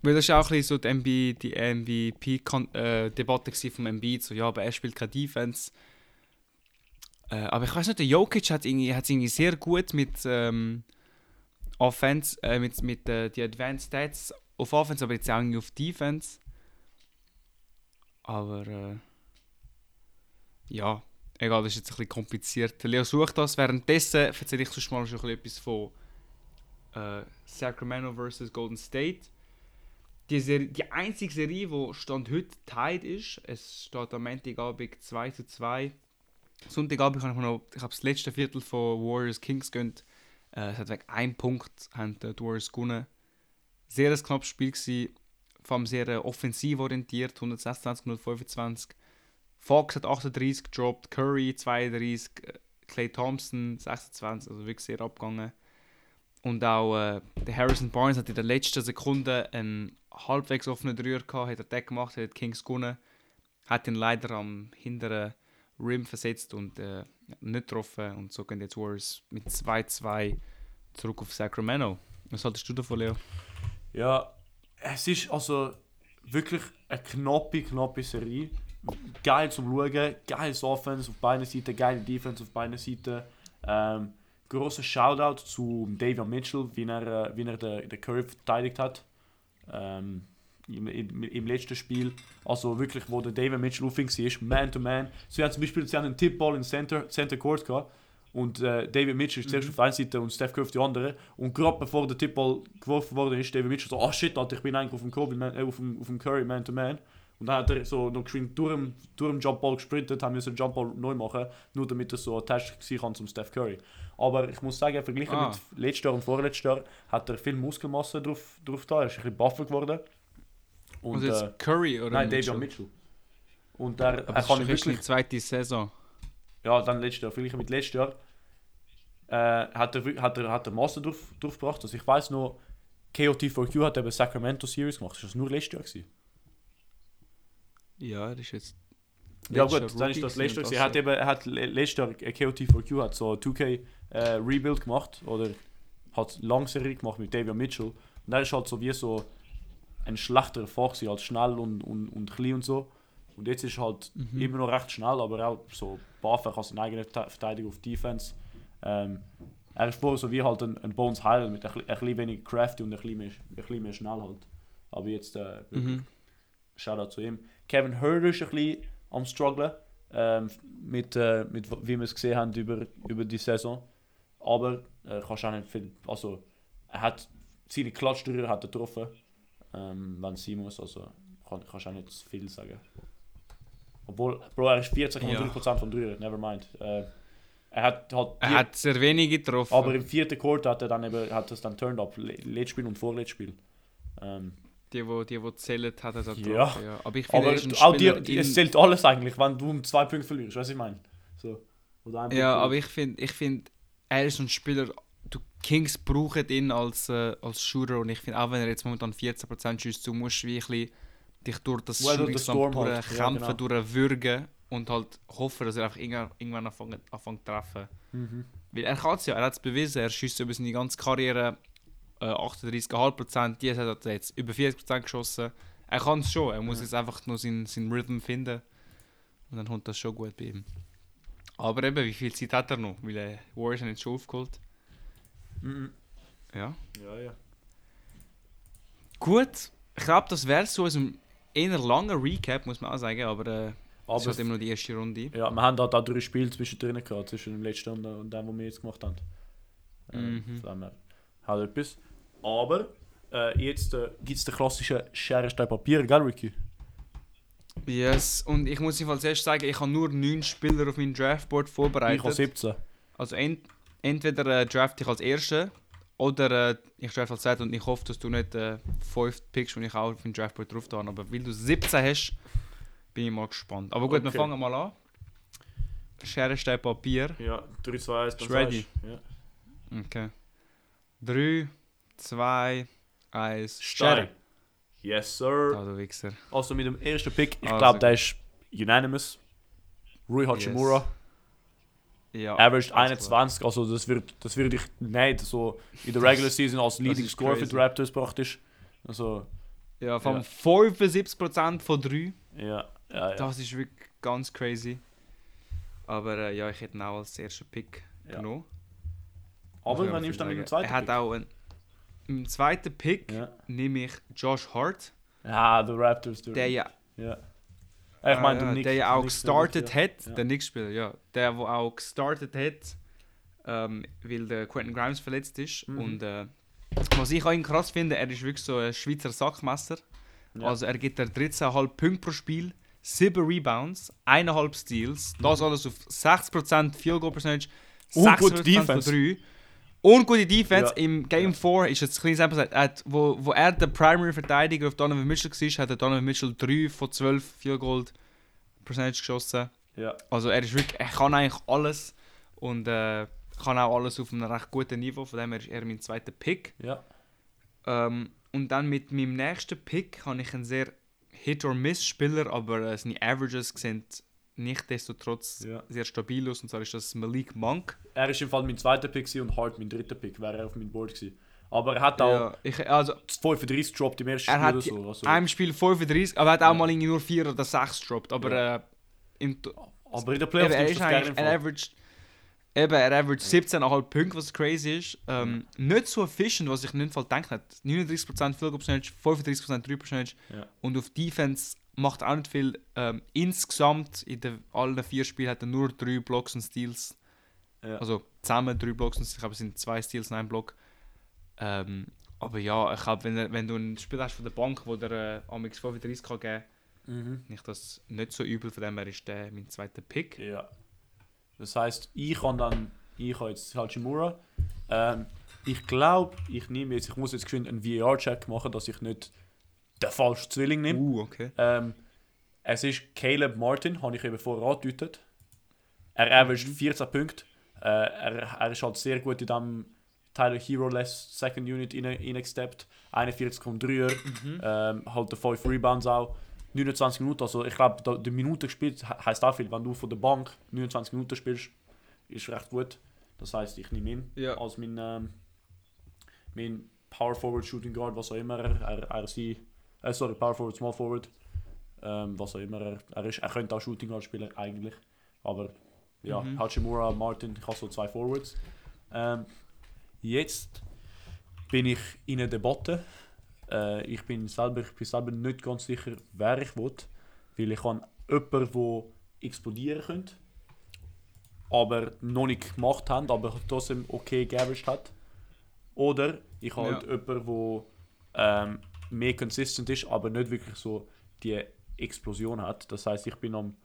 Speaker 2: Weil das ist auch ein bisschen so die, MB, die MVP-Debatte äh, vom Embiid, so ja, aber er spielt keine Defense. Äh, aber ich weiß nicht, der Jokic hat irgendwie, hat irgendwie sehr gut mit ähm, Offense, äh, mit, mit äh, die Advanced Stats auf Offense, aber jetzt auch irgendwie auf Defense. Aber äh, ja, egal, das ist jetzt ein bisschen kompliziert. Leo sucht das. Währenddessen erzähle ich sonst mal schon etwas von äh, Sacramento vs. Golden State. Die, Serie, die einzige Serie, die Stand heute tied ist, es steht am Montagabend 2 zu 2. Sonntagabend habe ich noch, ich habe das letzte Viertel von Warriors Kings gönnt. Äh, es hat wegen einem Punkt haben die Warriors gewonnen. Sehr ein knappes Spiel gewesen, vor allem sehr äh, offensiv orientiert, 126 125. Fox hat 38 gedroppt, Curry 32, äh, Clay Thompson 26, also wirklich sehr abgegangen. Und auch äh, der Harrison Barnes hat in der letzten Sekunde einen halbwegs offenen Dreier gehabt, hat er den gemacht, hat Kings gewonnen. Hat ihn leider am hinteren Rim versetzt und äh, nicht getroffen. Und so gehen jetzt Warriors mit 2-2 zurück auf Sacramento. Was haltest du davon, Leo?
Speaker 1: Ja, es ist also wirklich eine knappe, knappe Serie. Geil zum Schauen, geiles Offense auf beiden Seiten, geile Defense auf beiden Seiten. Ähm, großer Shoutout zu David Mitchell, wie er, äh, wie er den, den Curry verteidigt hat. Ähm, im, im, Im letzten Spiel. Also wirklich, wo der David Mitchell ihn war, Man to Man. Sie haben zum Beispiel sie haben einen Tipball in Center, Center Court gehabt. Und äh, David Mitchell ist zuerst auf der einen Seite und Steph Curry auf die andere. Und gerade bevor der Tipball geworfen worden ist, David Mitchell so, ah shit, Alter, ich bin eigentlich auf dem, Kobe, äh, auf dem, auf dem Curry Man to Man. Und dann hat er so noch geschwind durch den, durch den Jumpball gesprintet, haben müssen den Jumpball neu machen, nur damit er so attached sein kann zum Steph Curry. Aber ich muss sagen, verglichen
Speaker 2: Ah.
Speaker 1: mit letztes Jahr und vorletztes Jahr hat er viel Muskelmasse drauf, drauf da. Er ist ein bisschen buffer geworden. Und,
Speaker 2: also jetzt
Speaker 1: äh,
Speaker 2: Curry oder
Speaker 1: nein,
Speaker 2: Mitchell?
Speaker 1: David Mitchell. Und er,
Speaker 2: Aber
Speaker 1: er kann wirklich
Speaker 2: zweite Saison.
Speaker 1: Ja, dann letztes Jahr, verglichen mit letztes Jahr, äh, hat, er, hat, er, hat er Master drauf, drauf gebracht. Also ich weiß noch, KOT4Q hat eben Sacramento Series gemacht. Das war nur letztes Jahr. Gewesen.
Speaker 2: Ja, das ist jetzt.
Speaker 1: Ja gut, dann ist das letztes Jahr. Er hat eben, er hat le- letztes Jahr äh, KOT4Q hat so 2K äh, Rebuild gemacht oder hat Langserie gemacht mit David Mitchell. Und er ist halt so wie so ein schlechterer Fach gewesen, als schnell und, und, und klein und so. Und jetzt ist er halt
Speaker 2: Mhm.
Speaker 1: immer noch recht schnell, aber auch so Buff, kann seine eigene Verte- Verteidigung auf Defense. Ähm, er ist vorher so wie halt ein, ein Bones Highland mit ein, ein bisschen weniger crafty und ein bisschen mehr, ein bisschen mehr schnell halt. Aber jetzt äh,
Speaker 2: Mhm.
Speaker 1: Shoutout zu ihm. Kevin Herder ist ein bisschen am strugglen, ähm, mit, äh, mit wie wir es gesehen haben über, über die Saison. Aber äh, kannst auch nicht viel, also er hat seine Klatschdrüher hat er getroffen, ähm, wenn es sein muss, also kann, kannst auch nicht viel sagen. Obwohl, Bro, er ist 40,3% von Dreier, never mind. Äh, er hat halt
Speaker 2: Er hat sehr wenig getroffen.
Speaker 1: aber im vierten Quarter hat er dann eben, hat es dann turned up, Le- letztes Spiel und vorletztes Spiel. Ähm,
Speaker 2: die, wo, die, wo zählt, hat er da
Speaker 1: Ja.
Speaker 2: getroffen. Ja. Aber ich finde,
Speaker 1: Aber
Speaker 2: ist ein
Speaker 1: auch die, die, es zählt alles eigentlich, wenn du um zwei Punkte verlierst, weißt du, ich meine? So. Oder ein Punkt
Speaker 2: Ja, aber ich finde, ich find, er ist ein Spieler, du Kings brauchen ihn als, äh, als Shooter und ich finde, auch wenn er jetzt momentan 14% schießt, du musst wie ein bisschen dich durch das
Speaker 1: Well, durch den
Speaker 2: Shooting-Slump
Speaker 1: Storm halt. Ja,
Speaker 2: durchkämpfen, durchwürgen und halt hoffen, dass er einfach irgendwann, anfängt, anfängt zu treffen.
Speaker 1: Mhm.
Speaker 2: Weil er kann es ja, er hat es bewiesen, er schießt über seine ganze Karriere äh, 38,5%, die hat er jetzt über 40% geschossen. Er kann es schon, er muss
Speaker 1: Ja.
Speaker 2: jetzt einfach nur seinen, seinen Rhythm finden und dann kommt das schon gut bei ihm. Aber eben, wie viel Zeit hat er noch? Weil er Warriors haben jetzt schon aufgeholt.
Speaker 1: Mhm.
Speaker 2: Ja.
Speaker 1: Ja, ja.
Speaker 2: Gut, ich glaube, das wäre so ein eher langer Recap, muss man auch sagen, aber äh, es
Speaker 1: Aber
Speaker 2: ist immer noch die erste Runde.
Speaker 1: ja, wir haben halt auch drei Spiele zwischendrin gehabt, zwischen dem letzten und, und dem, was wir jetzt gemacht haben. Ähm,
Speaker 2: Mhm.
Speaker 1: Von dem her halt etwas. Aber äh, jetzt äh, gibt es den klassischen Schere, Stein, Papier, gell, Ricky?
Speaker 2: Yes, und ich muss jedenfalls erst sagen, ich habe nur 9 Spieler auf meinem Draftboard
Speaker 1: Ich habe
Speaker 2: vorbereitet.
Speaker 1: 17.
Speaker 2: Also ent entweder äh, draft ich als Erster oder äh, ich draft als Zweiter und ich hoffe, dass du nicht äh, 5 pickst und ich auch auf meinem Draftboard drauf tue. Aber weil du 17 hast, bin ich mal gespannt. Aber gut, wir
Speaker 1: Okay.
Speaker 2: fangen mal an. Schere, Stein, Papier.
Speaker 1: Ja, 3, 2, 1, dann
Speaker 2: ready.
Speaker 1: Ja.
Speaker 2: Okay. 3, 2, 1,
Speaker 1: Stein. Yes, sir.
Speaker 2: Du Wichser.
Speaker 1: Also mit dem ersten Pick, ich
Speaker 2: Also
Speaker 1: glaube, der ist unanimous. Rui Hachimura,
Speaker 2: Ja,
Speaker 1: averaged
Speaker 2: ganz klar.
Speaker 1: 21, also das wird, das würde ich nicht so in der Regular Season als Leading Scorer für die. Raptors praktisch. Also,
Speaker 2: Ja, vom
Speaker 1: Ja.
Speaker 2: 75% von 3.
Speaker 1: ja, ja, ja.
Speaker 2: Das ist wirklich ganz crazy. Aber äh, ja, ich hätte ihn auch als ersten Pick
Speaker 1: Ja.
Speaker 2: genommen.
Speaker 1: Aber wann nimmst du dann mit dem zweiten
Speaker 2: Er hat
Speaker 1: Pick?
Speaker 2: auch einen. Im zweiten Pick
Speaker 1: Ja.
Speaker 2: nehme ich Josh Hart,
Speaker 1: ja, der Raptors. Der,
Speaker 2: der ja,
Speaker 1: ja. Ich meine,
Speaker 2: äh,
Speaker 1: der, Nick,
Speaker 2: der ja auch
Speaker 1: Nick-
Speaker 2: gestartet
Speaker 1: ja.
Speaker 2: hat,
Speaker 1: Ja.
Speaker 2: der Knicks-Spieler, ja. Der, der auch gestartet hat, ähm, weil der Quentin Grimes verletzt ist.
Speaker 1: Mhm.
Speaker 2: Und äh, was ich ihm krass finde, er ist wirklich so ein Schweizer Sackmesser.
Speaker 1: Ja.
Speaker 2: Also er gibt er 13,5 Punkte pro Spiel, 7 Rebounds, 1,5 Steals, das alles auf 60% Field Goal Percentage,
Speaker 1: Mhm. Und gute
Speaker 2: 60% von
Speaker 1: Defense.
Speaker 2: 3. Und gute Defense.
Speaker 1: Ja.
Speaker 2: Im Game 4 ist jetzt ein kleines Sample, hat, wo, wo er der Primary Verteidiger auf Donovan Mitchell war, hat der Donovan Mitchell 3 von 12 Field Goal Percentage geschossen.
Speaker 1: Ja.
Speaker 2: Also er ist wirklich, er kann eigentlich alles und äh, kann auch alles auf einem recht guten Niveau, von dem her ist er mein zweiter Pick.
Speaker 1: Ja.
Speaker 2: Ähm, und dann mit meinem nächsten Pick habe ich einen sehr Hit-or-Miss-Spieler, aber äh, seine Averages sind nichtsdestotrotz
Speaker 1: Ja.
Speaker 2: sehr stabil aus. Und zwar ist das Malik Monk.
Speaker 1: Er ist im Fall mein zweiter Pick und Hart mein dritter Pick, wäre er auf meinem Board gewesen. Aber er hat auch
Speaker 2: Ja, ich, also,
Speaker 1: 35 gedroppt im ersten
Speaker 2: er
Speaker 1: Spiel
Speaker 2: hat
Speaker 1: oder so. Also,
Speaker 2: einem Spiel 35, aber er hat auch
Speaker 1: Ja.
Speaker 2: mal irgendwie nur 4 oder 6 gedroppt. Aber
Speaker 1: Ja.
Speaker 2: äh, im,
Speaker 1: aber in der
Speaker 2: eben,
Speaker 1: Playoffs
Speaker 2: er
Speaker 1: nimmst
Speaker 2: ist eigentlich, er averaged, eben, er averaged 17,5 Punkte, was crazy ist. Ähm, Nicht so efficient, was ich nicht Fall gedacht hätte. 39% Field Goal Percentage, 35% 3 Percentage. Und auf Defense macht auch nicht viel. Ähm, insgesamt in den, allen vier Spielen hat er nur 3 Blocks und Steals.
Speaker 1: Ja.
Speaker 2: Also zusammen 3 Blocks und ich glaube, es sind 2 Steals und ein Block. Ähm, aber ja, ich glaube, wenn, wenn du ein Spiel hast von der Bank, wo der äh, Amix 35 kann geben
Speaker 1: Mhm.
Speaker 2: kann, ich das nicht so übel. Von dem her ist der mein zweiter Pick.
Speaker 1: Ja. Das heißt, ich kann dann, ich habe jetzt Hachimura. Ähm, ich glaube, ich nehme jetzt, ich muss jetzt geschwind einen VR-Check machen, dass ich nicht den falschen Zwilling nehme.
Speaker 2: Uh, okay.
Speaker 1: Ähm, es ist Caleb Martin, habe ich eben vorher angedeutet. Er averaged 14 Punkte. Äh, er, er ist halt sehr gut in diesem Tyler Hero-less Second Unit rein- reingesteppt. 41,3er. Ähm, halt 5 Rebounds auch. 29 Minuten, also ich glaube, die Minute gespielt he- heisst auch viel. Wenn du von der Bank 29 Minuten spielst, ist recht gut. Das heißt, ich nehme ihn
Speaker 2: Ja.
Speaker 1: als mein, ähm, mein Power Forward, Shooting Guard, was auch immer er, er, er sie, äh, sorry, Power Forward, Small Forward, ähm, was auch immer er, er ist. Er könnte auch Shooting Guard spielen eigentlich, aber ja,
Speaker 2: Mhm.
Speaker 1: Hachimura, Martin, ich habe so zwei Forwards. Ähm, jetzt bin ich in einer Debatte. Äh, ich bin selber, ich bin selber nicht ganz sicher, wer ich will, weil ich habe jemanden, der explodieren könnte, aber noch nicht gemacht haben, aber trotzdem okay geaveraged hat. Oder ich habe
Speaker 2: Ja.
Speaker 1: halt jemanden, der ähm, mehr consistent ist, aber nicht wirklich so die Explosion hat. Das heißt, ich bin am,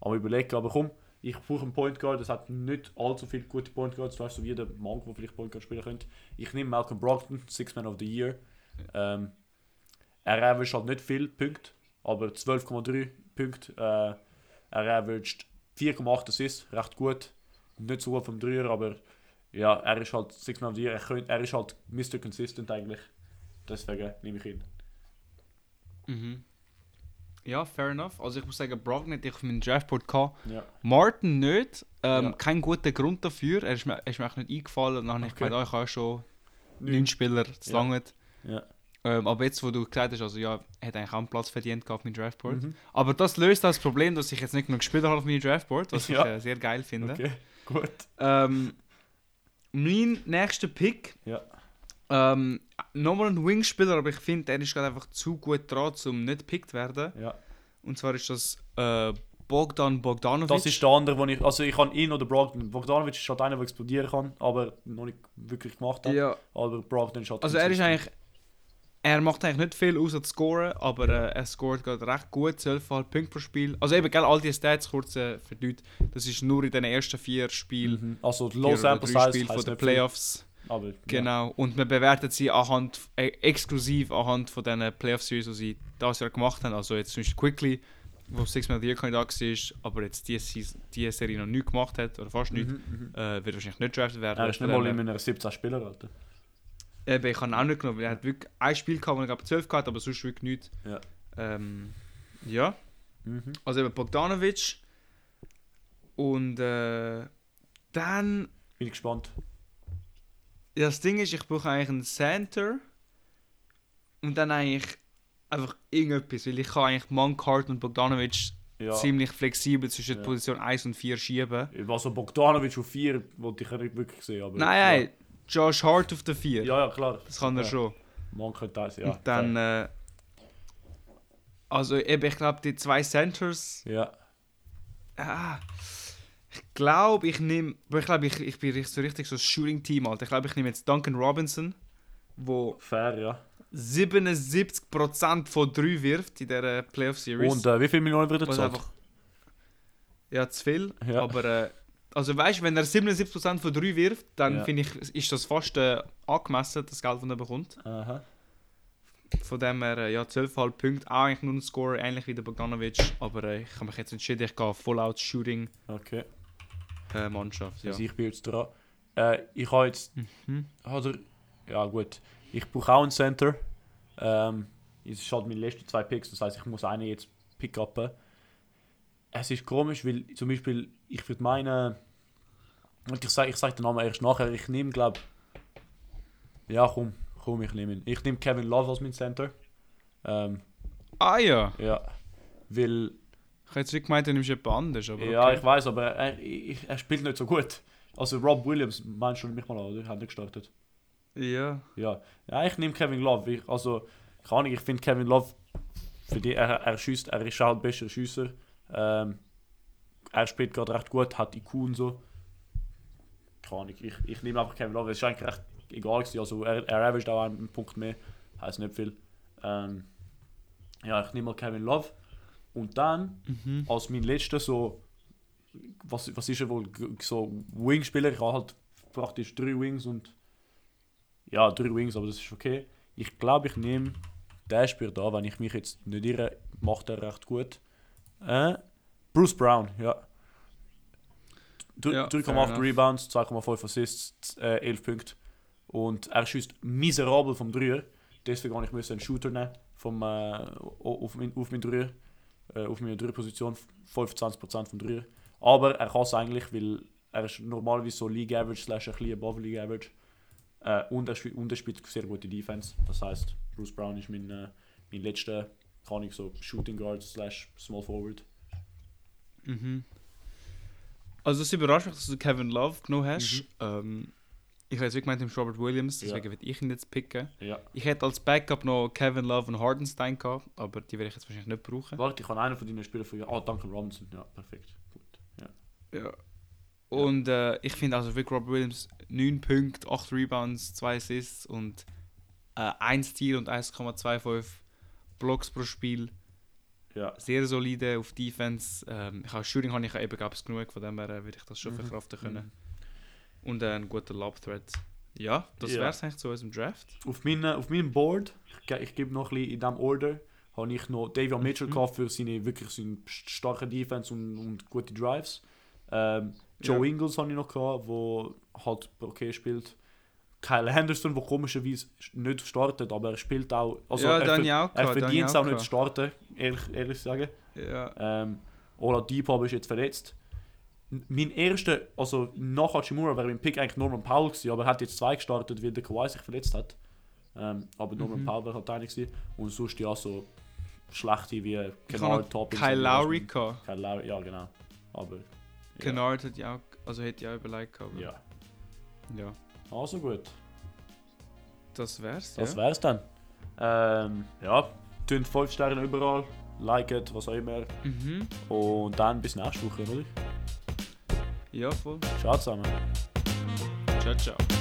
Speaker 1: am überlegen, aber komm, ich brauche einen Point Guard, es hat nicht allzu viele gute Point Guards, du weißt, so wie jeder Mann, der vielleicht Point Guard spielen könnte. Ich nehme Malcolm Brogdon, Six Man of the Year. Ähm, er averaged halt nicht viel Punkte, aber 12,3 Punkte. Äh, er averaged 4,8 Assists, recht gut. Nicht so gut vom Dreier, aber ja, er ist halt Six Man of the Year. Er, könnt, er ist halt Mr. Consistent eigentlich. Deswegen nehme ich ihn.
Speaker 2: Mhm. Ja, fair enough. Also ich muss sagen, Brogdon hätte ich auf meinem Draftboard gehabt.
Speaker 1: Ja.
Speaker 2: Martin nicht. Ähm,
Speaker 1: Ja.
Speaker 2: Kein guter Grund dafür. Er ist mir, er ist mir auch nicht eingefallen. Dann habe ich
Speaker 1: Okay.
Speaker 2: gemeint, ah, ich habe schon neun Spieler
Speaker 1: Ja.
Speaker 2: lange.
Speaker 1: Ja.
Speaker 2: Ähm, aber jetzt, wo du gesagt hast, also ja, er hat eigentlich auch einen Platz verdient gehabt auf meinem Draftboard.
Speaker 1: Mhm.
Speaker 2: Aber das löst das Problem, dass ich jetzt nicht genug Spieler habe auf meinem Draftboard, was
Speaker 1: Ja.
Speaker 2: ich äh, sehr geil finde.
Speaker 1: Okay, gut.
Speaker 2: Ähm, mein nächster Pick,
Speaker 1: Ja.
Speaker 2: Ähm, nochmal ein Wingspieler, aber ich finde, er ist gerade einfach zu gut dran, um nicht gepickt zu werden.
Speaker 1: Ja.
Speaker 2: Und zwar ist das äh, Bogdan Bogdanovic.
Speaker 1: Das ist der andere, wo ich. Also ich kann ihn oder Brogdon. Bogdanovic ist halt einer, der explodieren kann, aber noch nicht wirklich gemacht hat.
Speaker 2: ja,
Speaker 1: Aber Brogdon ist halt.
Speaker 2: also er ist eigentlich er macht eigentlich nicht viel außer zu scoren, aber äh, er scoret gerade recht gut, 12,5 Punkte pro Spiel. Also eben, gell, all die Stats kurz äh, für die Leute, das ist nur in den ersten vier Spielen,
Speaker 1: Mhm. Also die Low Sample Size
Speaker 2: Spiele von den
Speaker 1: nicht viel,
Speaker 2: Playoffs.
Speaker 1: Aber,
Speaker 2: Genau, und wir bewerten sie anhand, äh, exklusiv anhand von diesen Playoff-Series, die sie dieses Jahr gemacht haben. Also jetzt zum Beispiel Quickly, wo Six Man of the Year Kandidat war, aber jetzt diese, Season- diese Serie noch nichts gemacht hat, oder fast
Speaker 1: Ja.
Speaker 2: nichts,
Speaker 1: Mhm, mhm.
Speaker 2: äh, wird wahrscheinlich nicht drafted werden.
Speaker 1: Er ist nicht mal in einer 17 Spieler, Alter.
Speaker 2: Eben, ich habe ihn auch nicht genommen, weil er hat wirklich ein Spiel gehabt, wo er glaube 12 gehabt aber sonst wirklich nichts.
Speaker 1: Ja.
Speaker 2: Ähm, ja,
Speaker 1: Mhm.
Speaker 2: also eben Bogdanovic und äh, dann
Speaker 1: Bin ich gespannt.
Speaker 2: Ja, das Ding ist, ich brauche eigentlich einen Center und dann eigentlich einfach irgendetwas, weil ich kann eigentlich Mankart und Bogdanovic
Speaker 1: Ja.
Speaker 2: ziemlich flexibel zwischen
Speaker 1: Ja.
Speaker 2: Position 1 und 4 schieben.
Speaker 1: Also Bogdanovic auf 4 wollte ich nicht wirklich sehen. Aber
Speaker 2: Nein, nein, Josh Hart auf der 4.
Speaker 1: Ja, ja, klar.
Speaker 2: Das kann er
Speaker 1: ja.
Speaker 2: schon.
Speaker 1: Man könnte das, ja.
Speaker 2: und dann, äh, also eben, ich glaube, die zwei Centers,
Speaker 1: Ja.
Speaker 2: ah, ich glaube, ich nehme, ich glaube, ich, ich bin so richtig so ein Shooting-Team, Alter. Ich glaube, ich nehme jetzt Duncan Robinson, wo
Speaker 1: Fair, ja.
Speaker 2: 77% von 3 wirft in dieser Playoff-Series.
Speaker 1: Und äh, wie viele Millionen wird er
Speaker 2: Was
Speaker 1: gezahlt?
Speaker 2: einfach. Ja, zu viel.
Speaker 1: Ja.
Speaker 2: Aber. Äh, also weißt wenn er 77% von 3 wirft, dann
Speaker 1: Ja.
Speaker 2: finde ich, ist das fast äh, angemessen, das Geld, das er bekommt.
Speaker 1: Aha.
Speaker 2: Von dem her, äh, ja, 12,5 Punkte. Auch eigentlich nur ein Score, ähnlich wie der Bogdanovic. Aber äh, ich habe mich jetzt entschieden, ich gehe Fallout-Shooting-Mannschaft.
Speaker 1: Okay.
Speaker 2: Ja.
Speaker 1: Also ich bin jetzt dran. Äh, ich habe jetzt.
Speaker 2: Mhm.
Speaker 1: Also, ja, gut. Ich brauche auch einen Center. Ähm, es ist halt meine letzten zwei Picks, das heißt, ich muss einen jetzt pick-upen. Es ist komisch, weil zum Beispiel, ich würde meinen. Und ich sage ich sag den Namen erst nachher. Ich nehme, glaube Ja, komm, komm, ich nehme ihn. Ich nehme Kevin Love als mein Center. Ähm,
Speaker 2: Ah ja.
Speaker 1: ja. Weil.
Speaker 2: Ich habe jetzt wirklich gemeint, du nimmst jemand anders. Aber
Speaker 1: Ja,
Speaker 2: okay.
Speaker 1: ich weiß, aber er, er, er spielt nicht so gut. Also Rob Williams, meinst du mich mal an, oder? Hat nicht gestartet.
Speaker 2: Ja.
Speaker 1: Ja, ja ich nehme Kevin Love. Ich, also, keine Ahnung, ich finde Kevin Love, für die, er, er schießt, er ist halt besserer Schüsser. Ähm, er spielt gerade recht gut, hat IQ und so. Keine Ahnung, ich, ich nehme einfach Kevin Love. Es ist eigentlich recht egal gewesen. Also, er, er averaged auch einen Punkt mehr, heißt nicht viel. Ähm, ja, ich nehme mal Kevin Love. Und dann,
Speaker 2: Mhm.
Speaker 1: als mein letzter so, was, was ist er wohl, so Wing-Spieler, ich habe halt praktisch drei Wings und ja, drei Wings, aber das ist okay. Ich glaube, ich nehme den Spieler da, wenn ich mich jetzt nicht irre, macht er recht gut. Äh, Bruce Brown, ja.
Speaker 2: Ja, fair
Speaker 1: 3,8
Speaker 2: enough.
Speaker 1: Rebounds, 2,5 Assists, äh, 11 Punkte. Und er schießt miserabel vom Dreier. Deswegen habe ich einen Shooter nehmen vom, äh, auf, mein, auf meinen Dreier. Äh, auf meiner Dreier-Position 25% vom Dreier. Aber er kann es eigentlich, weil er ist normalerweise so League Average slash ein bisschen above League Average. Äh, und, er spielt, und er spielt sehr gute Defense. Das heißt, Bruce Brown ist mein, äh, mein letzter, kann ich so Shooting Guard slash Small Forward.
Speaker 2: Mhm. Also es überrascht mich, dass du Kevin Love genommen hast.
Speaker 1: Mhm.
Speaker 2: Ähm, ich jetzt wirklich gemeint, du Robert Williams,
Speaker 1: Ja.
Speaker 2: deswegen würde ich ihn jetzt picken.
Speaker 1: Ja.
Speaker 2: Ich hätte als Backup noch Kevin Love und Hardenstein gehabt, aber die werde ich jetzt wahrscheinlich nicht brauchen.
Speaker 1: Warte, ich habe einen von deinen Spielern von Ah, Duncan Robinson. Ja, perfekt. Gut. Ja.
Speaker 2: Ja. Und äh, ich finde also wirklich Robert Williams 9 Punkte, 8 Rebounds, 2 Assists und äh, 1 Steal und 1,25 Blocks pro Spiel.
Speaker 1: ja.
Speaker 2: Sehr solide auf Defense. Ähm, ich habe Shooting habe ich eben genug, von dem her äh, würde ich das schon
Speaker 1: Mhm.
Speaker 2: verkraften können. Und äh, ein guter Lob-Thread. Ja, das
Speaker 1: Ja.
Speaker 2: wäre es eigentlich zu unserem Draft.
Speaker 1: Auf, meine, auf meinem Board, ich, ich gebe noch ein bisschen in diesem Order, habe ich noch Davion Mitchell
Speaker 2: Mhm.
Speaker 1: für seine wirklich seine starke Defense und, und gute Drives. Ähm, Joe
Speaker 2: Ja.
Speaker 1: Ingles habe ich noch gehabt, wo halt okay spielt. Kyle Henderson, der komischerweise nicht startet, aber er spielt auch. Also
Speaker 2: ja,
Speaker 1: er,
Speaker 2: ja auch
Speaker 1: er verdient es
Speaker 2: ja
Speaker 1: auch nicht zu starten, ehrlich, ehrlich sagen.
Speaker 2: Ja.
Speaker 1: Ähm, Ola Deep ist jetzt verletzt. Mein erster, also nach Hachimura wäre mein Pick eigentlich Norman Powell gewesen, aber er hat jetzt zwei gestartet, weil der Kawhi sich verletzt hat. Ähm, aber Norman
Speaker 2: Mhm.
Speaker 1: Powell wäre halt einer gewesen. Und sonst ja so schlechte wie Kennard,
Speaker 2: noch
Speaker 1: Toppins.
Speaker 2: Kyle Lowry gehabt.
Speaker 1: Kyle Lowry, ja genau. Aber ja.
Speaker 2: Kennard hat ja auch, also hätte ja auch überlegt gehabt.
Speaker 1: ja.
Speaker 2: ja.
Speaker 1: Also gut,
Speaker 2: Das wär's,
Speaker 1: das
Speaker 2: ja.
Speaker 1: wär's dann. Ähm, ja, tönt 5 Sterne überall, liket, was auch immer.
Speaker 2: Mhm.
Speaker 1: Und dann bis nächste Woche, oder?
Speaker 2: Ja, voll.
Speaker 1: Ciao zusammen.
Speaker 2: Ciao, ciao.